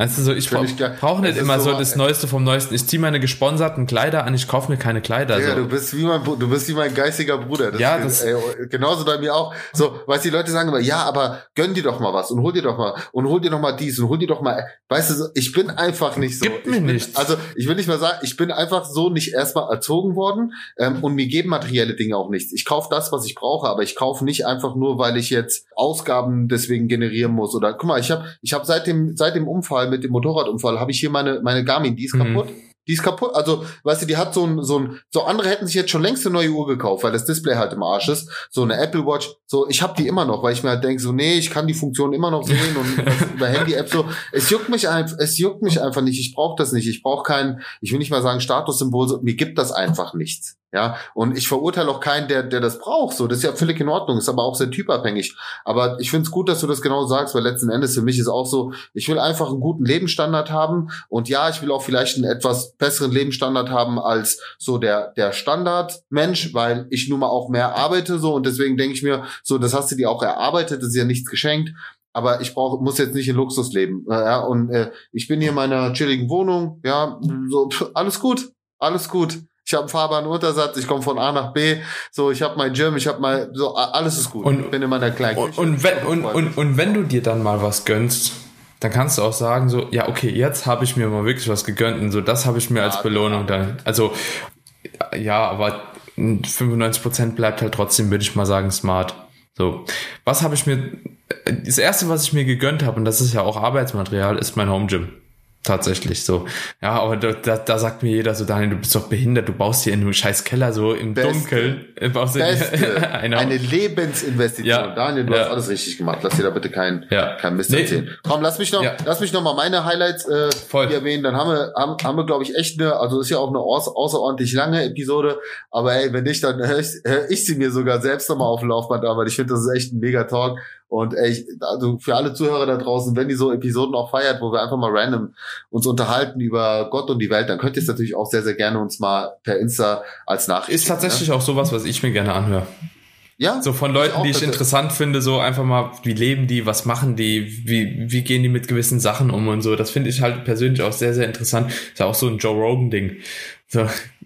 Weißt du, so, ich brauche brauch nicht immer so, so das Neueste vom Neuesten. Ich ziehe meine gesponserten Kleider an, ich kaufe mir keine Kleider. Ja, so. du bist wie mein, du bist wie mein geistiger Bruder. Das ja, das, ey, genauso bei mir auch. So, weißt du, die Leute sagen immer, ja, aber gönn dir doch mal was und hol dir doch mal und hol dir doch mal dies und hol dir doch mal, weißt du, ich bin einfach nicht so. Gibt mir bin, nichts. Also, ich will nicht mal sagen, ich bin einfach so nicht erstmal erzogen worden ähm, und mir geben materielle Dinge auch nichts. Ich kaufe das, was ich brauche, aber ich kaufe nicht einfach nur, weil ich jetzt Ausgaben deswegen generieren muss oder guck mal, ich habe ich habe seit dem seit dem Unfall mit dem Motorradunfall Fall habe ich hier meine, meine Garmin, die ist mhm. kaputt. Die ist kaputt. Also, weißt du, die hat so ein, so ein, so andere hätten sich jetzt schon längst eine neue Uhr gekauft, weil das Display halt im Arsch ist. So eine Apple Watch. So, ich habe die immer noch, weil ich mir halt denke, so, nee, ich kann die Funktion immer noch sehen und über Handy-App so. Es juckt mich einfach, es juckt mich einfach nicht. Ich brauche das nicht. Ich brauche kein, ich will nicht mal sagen Statussymbol. So, mir gibt das einfach nichts. Ja, und ich verurteile auch keinen, der, der das braucht. So, das ist ja völlig in Ordnung, ist aber auch sehr typabhängig. Aber ich finde es gut, dass du das genau sagst, weil letzten Endes für mich ist auch so, ich will einfach einen guten Lebensstandard haben. Und ja, ich will auch vielleicht einen etwas besseren Lebensstandard haben als so der, der Standardmensch, weil ich nun mal auch mehr arbeite so und deswegen denke ich mir, so, das hast du dir auch erarbeitet, das ist ja nichts geschenkt aber ich brauche muss jetzt nicht in Luxus leben ja und äh, ich bin hier in meiner chilligen Wohnung ja so pff, alles gut alles gut ich habe einen fahrbaren Untersatz, ich komme von A nach B, so ich habe mein Gym, ich habe mal so alles ist gut. Und, ich bin in meiner kleinen Küche. Und, und wenn und, und, und wenn du dir dann mal was gönnst, dann kannst du auch sagen so, ja okay, jetzt habe ich mir mal wirklich was gegönnt und so das habe ich mir ja, als Belohnung genau. dann. Also ja, aber 95% bleibt halt trotzdem, würde ich mal sagen, smart. So, was habe ich mir das erste, was ich mir gegönnt habe und das ist ja auch Arbeitsmaterial, ist mein Home Gym tatsächlich so. Ja, aber da, da, da sagt mir jeder so, Daniel, du bist doch behindert, du baust hier in einem scheiß Keller so im Beste. Dunkeln. Baust Beste. eine, Lebensinvestition. Ja. Daniel, du ja. hast alles richtig gemacht. Lass dir da bitte kein, ja. kein Mist nee. erzählen. Komm, lass mich noch, ja. lass mich noch mal meine Highlights äh, Voll. erwähnen. Dann haben wir, haben, haben wir glaube ich echt eine, also ist ja auch eine außer, außerordentlich lange Episode. Aber ey, wenn nicht, dann höre ich, hör ich sie mir sogar selbst nochmal auf dem Laufband an, weil ich finde, das ist echt ein mega Talk. Und ey, also für alle Zuhörer da draußen, wenn die so Episoden auch feiert, wo wir einfach mal random uns unterhalten über Gott und die Welt, dann könnt ihr es natürlich auch sehr, sehr gerne uns mal per Insta als Nachricht. Ist tatsächlich ne? auch sowas, was ich mir gerne anhöre. Ja. So von Leuten, ich die ich interessant finde, so einfach mal, wie leben die, was machen die, wie, wie gehen die mit gewissen Sachen um und so. Das finde ich halt persönlich auch sehr, sehr interessant. Ist ja auch so ein Joe Rogan-Ding. So.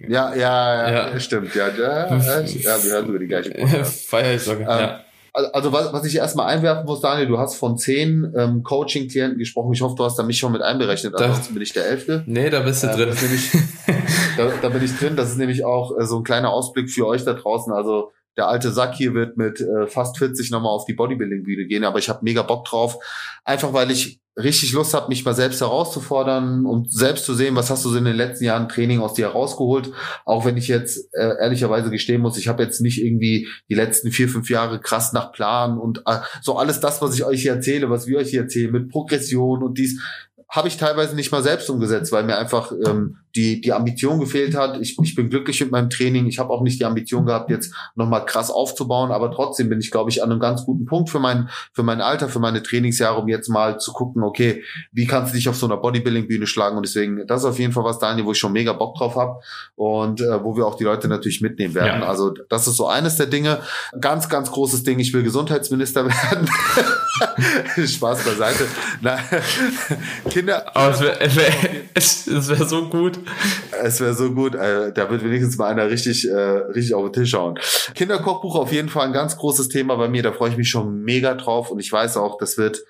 Ja, ja, ja, ja, stimmt. Ja, ja, ja, wir hören über die gleiche Feier ich sogar, ähm, ja. Also was, was ich erstmal einwerfen muss, Daniel, du hast von zehn ähm, Coaching-Klienten gesprochen. Ich hoffe, du hast da mich schon mit einberechnet. Ansonsten bin ich der Elfte. Nee, da bist du äh, drin. Nämlich, da, da bin ich drin. Das ist nämlich auch äh, so ein kleiner Ausblick für euch da draußen. Also der alte Sack hier wird mit äh, fast 40 nochmal auf die Bodybuilding-Bühne gehen, aber ich habe mega Bock drauf. Einfach weil ich richtig Lust habe, mich mal selbst herauszufordern und selbst zu sehen, was hast du so in den letzten Jahren Training aus dir herausgeholt. Auch wenn ich jetzt äh, ehrlicherweise gestehen muss, ich habe jetzt nicht irgendwie die letzten vier, fünf Jahre krass nach Plan und äh, so alles das, was ich euch hier erzähle, was wir euch hier erzählen, mit Progression und dies, habe ich teilweise nicht mal selbst umgesetzt, weil mir einfach ähm, die, die Ambition gefehlt hat. Ich, ich bin glücklich mit meinem Training. Ich habe auch nicht die Ambition gehabt, jetzt nochmal krass aufzubauen, aber trotzdem bin ich, glaube ich, an einem ganz guten Punkt für mein, für mein Alter, für meine Trainingsjahre, um jetzt mal zu gucken, okay, wie kannst du dich auf so einer Bodybuilding-Bühne schlagen? Und deswegen, das ist auf jeden Fall was, Daniel, wo ich schon mega Bock drauf habe und äh, wo wir auch die Leute natürlich mitnehmen werden. Ja. Also das ist so eines der Dinge. Ganz, ganz großes Ding, ich will Gesundheitsminister werden. Spaß beiseite. Kinder. Aber es wäre wär, wär so gut. Es wäre so gut. Äh, da wird wenigstens mal einer richtig, äh, richtig auf den Tisch schauen. Kinderkochbuch auf jeden Fall ein ganz großes Thema bei mir. Da freue ich mich schon mega drauf. Und ich weiß auch, das wird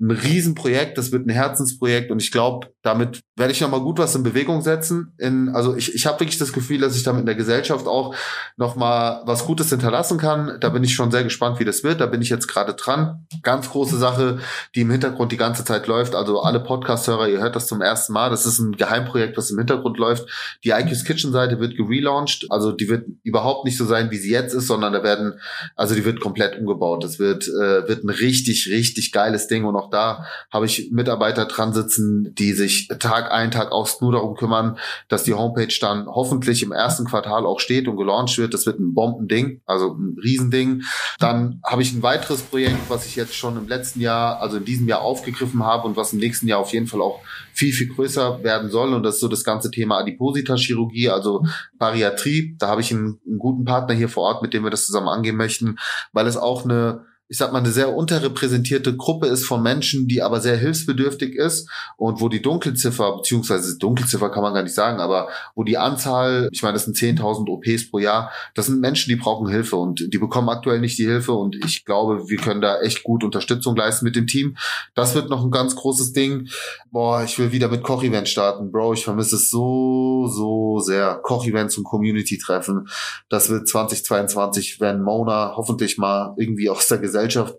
ein Riesenprojekt, das wird ein Herzensprojekt und ich glaube, damit werde ich nochmal gut was in Bewegung setzen. In, also ich, ich habe wirklich das Gefühl, dass ich damit in der Gesellschaft auch nochmal was Gutes hinterlassen kann. Da bin ich schon sehr gespannt, wie das wird. Da bin ich jetzt gerade dran. Ganz große Sache, die im Hintergrund die ganze Zeit läuft. Also alle Podcast-Hörer, ihr hört das zum ersten Mal. Das ist ein Geheimprojekt, was im Hintergrund läuft. Die IQ's Kitchen-Seite wird gelauncht. Also die wird überhaupt nicht so sein, wie sie jetzt ist, sondern da werden, also die wird komplett umgebaut. Das wird, äh, wird ein richtig, richtig geiles Ding und auch da habe ich Mitarbeiter dran sitzen, die sich Tag ein, Tag aus nur darum kümmern, dass die Homepage dann hoffentlich im ersten Quartal auch steht und gelauncht wird. Das wird ein Bombending, also ein Riesending. Dann habe ich ein weiteres Projekt, was ich jetzt schon im letzten Jahr, also in diesem Jahr aufgegriffen habe und was im nächsten Jahr auf jeden Fall auch viel, viel größer werden soll. Und das ist so das ganze Thema Adipositas-Chirurgie, also Bariatrie. Da habe ich einen, einen guten Partner hier vor Ort, mit dem wir das zusammen angehen möchten, weil es auch eine ich sag mal, eine sehr unterrepräsentierte Gruppe ist von Menschen, die aber sehr hilfsbedürftig ist und wo die Dunkelziffer, beziehungsweise Dunkelziffer kann man gar nicht sagen, aber wo die Anzahl, ich meine, das sind 10.000 OPs pro Jahr, das sind Menschen, die brauchen Hilfe und die bekommen aktuell nicht die Hilfe und ich glaube, wir können da echt gut Unterstützung leisten mit dem Team. Das wird noch ein ganz großes Ding. Boah, ich will wieder mit Koch-Event starten. Bro, ich vermisse es so, so sehr. Koch-Events und Community-Treffen. Das wird 2022, wenn Mona hoffentlich mal irgendwie aus der Gesellschaft Gesellschaft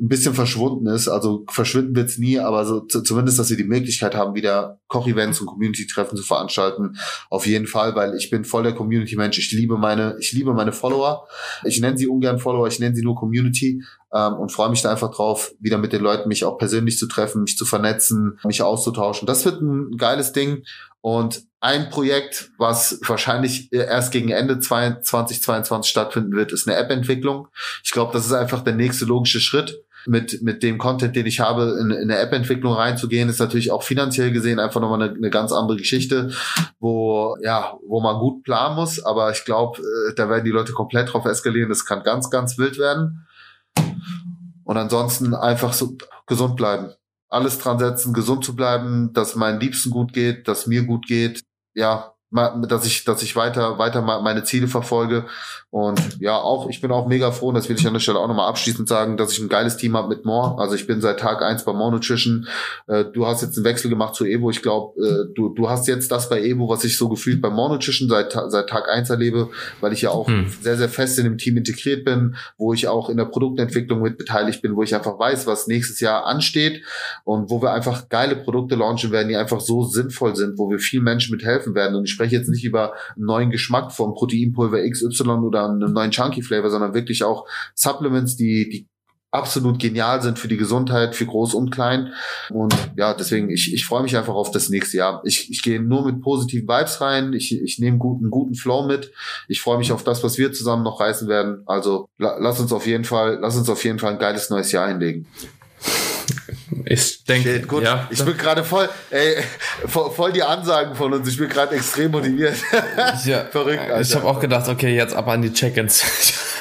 ein bisschen verschwunden ist. Also verschwinden wird es nie, aber so zumindest, dass wir die Möglichkeit haben, wieder Koch-Events und Community-Treffen zu veranstalten. Auf jeden Fall, weil ich bin voll der Community-Mensch. Ich liebe meine, ich liebe meine Follower. Ich nenne sie ungern Follower, ich nenne sie nur Community ähm, und freue mich da einfach drauf, wieder mit den Leuten mich auch persönlich zu treffen, mich zu vernetzen, mich auszutauschen. Das wird ein geiles Ding. Und ein Projekt, was wahrscheinlich erst gegen Ende 2022 stattfinden wird, ist eine App-Entwicklung. Ich glaube, das ist einfach der nächste logische Schritt. Mit, mit dem Content, den ich habe, in, in eine App-Entwicklung reinzugehen, ist natürlich auch finanziell gesehen einfach nochmal eine, eine ganz andere Geschichte, wo, ja, wo man gut planen muss. Aber ich glaube, äh, da werden die Leute komplett drauf eskalieren. Das kann ganz, ganz wild werden. Und ansonsten einfach so gesund bleiben alles dran setzen, gesund zu bleiben, dass meinen Liebsten gut geht, dass mir gut geht. Ja, dass ich, dass ich weiter, weiter meine Ziele verfolge. Und ja, auch, ich bin auch mega froh, und das will ich an der Stelle auch nochmal abschließend sagen, dass ich ein geiles Team habe mit More. Also ich bin seit Tag eins bei More Nutrition. Äh, du hast jetzt einen Wechsel gemacht zu Evo. Ich glaube, äh, du, du hast jetzt das bei Evo, was ich so gefühlt bei More Nutrition seit, seit Tag eins erlebe, weil ich ja auch hm. sehr, sehr fest in dem Team integriert bin, wo ich auch in der Produktentwicklung mit beteiligt bin, wo ich einfach weiß, was nächstes Jahr ansteht und wo wir einfach geile Produkte launchen werden, die einfach so sinnvoll sind, wo wir vielen Menschen mithelfen werden. Und ich spreche jetzt nicht über einen neuen Geschmack vom Proteinpulver XY oder einen neuen Chunky Flavor, sondern wirklich auch Supplements, die, die absolut genial sind für die Gesundheit, für Groß und Klein. Und ja, deswegen, ich, ich freue mich einfach auf das nächste Jahr. Ich, ich gehe nur mit positiven Vibes rein. Ich, ich nehme guten, guten Flow mit. Ich freue mich auf das, was wir zusammen noch reißen werden. Also la, lass uns auf jeden Fall, lass uns auf jeden Fall ein geiles neues Jahr hinlegen. Ich denke, gut. Ja. Ich bin gerade voll, ey, voll die Ansagen von uns. Ich bin gerade extrem motiviert. Ja, Verrückt. Alter. Ich habe auch gedacht, okay, jetzt ab an die Check-ins.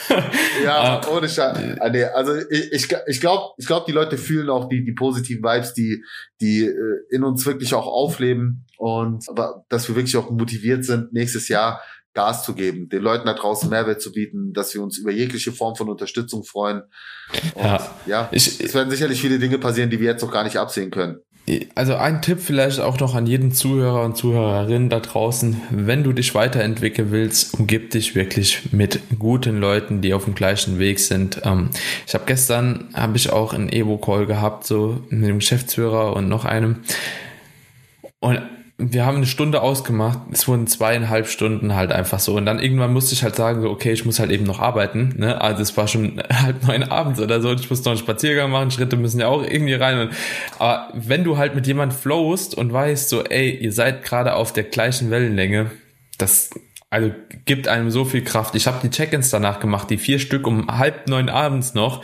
ja, ohne Scheiß. Ah, nee, also ich, ich, ich glaube, ich glaub, die Leute fühlen auch die, die positiven Vibes, die, die äh, in uns wirklich auch aufleben und dass wir wirklich auch motiviert sind, nächstes Jahr Gas zu geben, den Leuten da draußen Mehrwert zu bieten, dass wir uns über jegliche Form von Unterstützung freuen. Und ja, ja ich, es werden sicherlich viele Dinge passieren, die wir jetzt noch gar nicht absehen können. Also ein Tipp vielleicht auch noch an jeden Zuhörer und Zuhörerin da draußen, wenn du dich weiterentwickeln willst, umgib dich wirklich mit guten Leuten, die auf dem gleichen Weg sind. Ähm, ich habe gestern, habe ich auch einen Evo-Call gehabt, so mit dem Geschäftsführer und noch einem. Und wir haben eine Stunde ausgemacht, es wurden zweieinhalb Stunden halt einfach so. Und dann irgendwann musste ich halt sagen, so, okay, ich muss halt eben noch arbeiten. Ne? Also es war schon halb neun abends oder so. Ich muss noch einen Spaziergang machen, Schritte müssen ja auch irgendwie rein. aber wenn du halt mit jemand flowst und weißt, so, ey, ihr seid gerade auf der gleichen Wellenlänge, das also gibt einem so viel Kraft. Ich habe die Check-ins danach gemacht, die vier Stück um halb neun abends noch,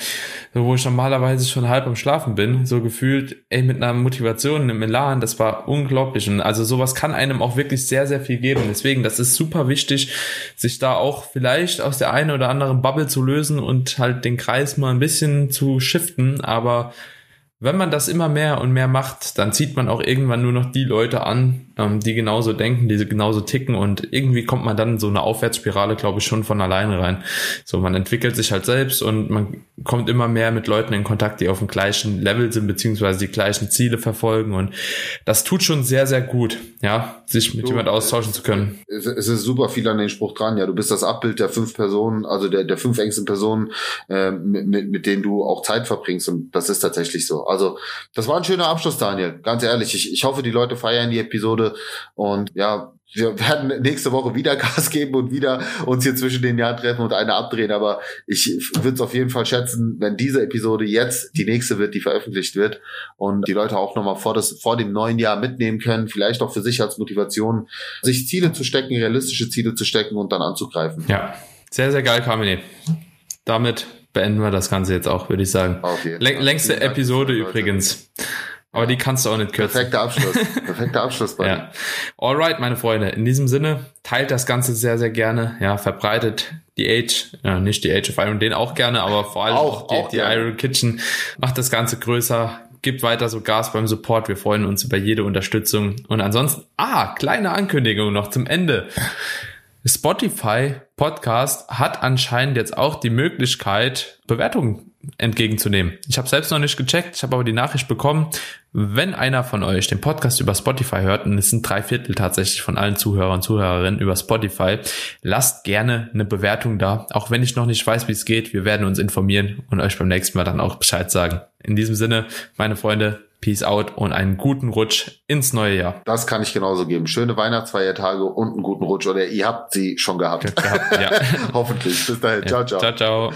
wo ich normalerweise schon halb am Schlafen bin, so gefühlt, ey, mit einer Motivation, einem Elan, das war unglaublich. Und also sowas kann einem auch wirklich sehr, sehr viel geben. Deswegen, das ist super wichtig, sich da auch vielleicht aus der einen oder anderen Bubble zu lösen und halt den Kreis mal ein bisschen zu shiften, aber wenn man das immer mehr und mehr macht, dann zieht man auch irgendwann nur noch die Leute an, ähm, die genauso denken, die genauso ticken und irgendwie kommt man dann in so eine Aufwärtsspirale, glaube ich, schon von alleine rein. So, man entwickelt sich halt selbst und man kommt immer mehr mit Leuten in Kontakt, die auf dem gleichen Level sind, beziehungsweise die gleichen Ziele verfolgen und das tut schon sehr, sehr gut, ja, sich mit jemand austauschen zu können. Es ist super viel an den Spruch dran, ja, du bist das Abbild der fünf Personen, also der, der fünf engsten Personen, äh, mit, mit, mit denen du auch Zeit verbringst und das ist tatsächlich so. Also das war ein schöner Abschluss, Daniel. Ganz ehrlich, ich, ich hoffe, die Leute feiern die Episode und ja, wir werden nächste Woche wieder Gas geben und wieder uns hier zwischen den Jahren treffen und eine abdrehen. Aber ich würde es auf jeden Fall schätzen, wenn diese Episode jetzt die nächste wird, die veröffentlicht wird und die Leute auch nochmal vor, das, vor dem neuen Jahr mitnehmen können, vielleicht auch für sich als Motivation, sich Ziele zu stecken, realistische Ziele zu stecken und dann anzugreifen. Ja, sehr, sehr geil, Carmine. Damit beenden wir das Ganze jetzt auch, würde ich sagen. Okay. Längste Episode übrigens. Aber die kannst du auch nicht kürzen. Perfekter Abschluss. Perfekter Abschluss. Buddy. ja. Alright, meine Freunde. In diesem Sinne, teilt das Ganze sehr, sehr gerne. Ja, verbreitet die Age, ja, nicht die Age of Iron, den auch gerne, aber vor allem auch, auch die, auch die Iron Kitchen. Macht das Ganze größer. Gibt weiter so Gas beim Support. Wir freuen uns über jede Unterstützung. Und ansonsten, ah, kleine Ankündigung noch zum Ende. Spotify Podcast hat anscheinend jetzt auch die Möglichkeit, Bewertungen entgegenzunehmen. Ich habe selbst noch nicht gecheckt, ich habe aber die Nachricht bekommen, wenn einer von euch den Podcast über Spotify hört, und es sind drei Viertel tatsächlich von allen Zuhörern und Zuhörerinnen über Spotify, lasst gerne eine Bewertung da, auch wenn ich noch nicht weiß, wie es geht. Wir werden uns informieren und euch beim nächsten Mal dann auch Bescheid sagen. In diesem Sinne, meine Freunde, Peace out und einen guten Rutsch ins neue Jahr. Das kann ich genauso geben. Schöne Weihnachtsfeiertage und einen guten Rutsch. Oder ihr habt sie schon gehabt. gehabt ja. Hoffentlich. Bis dahin. Ciao, ciao. Ciao, ciao.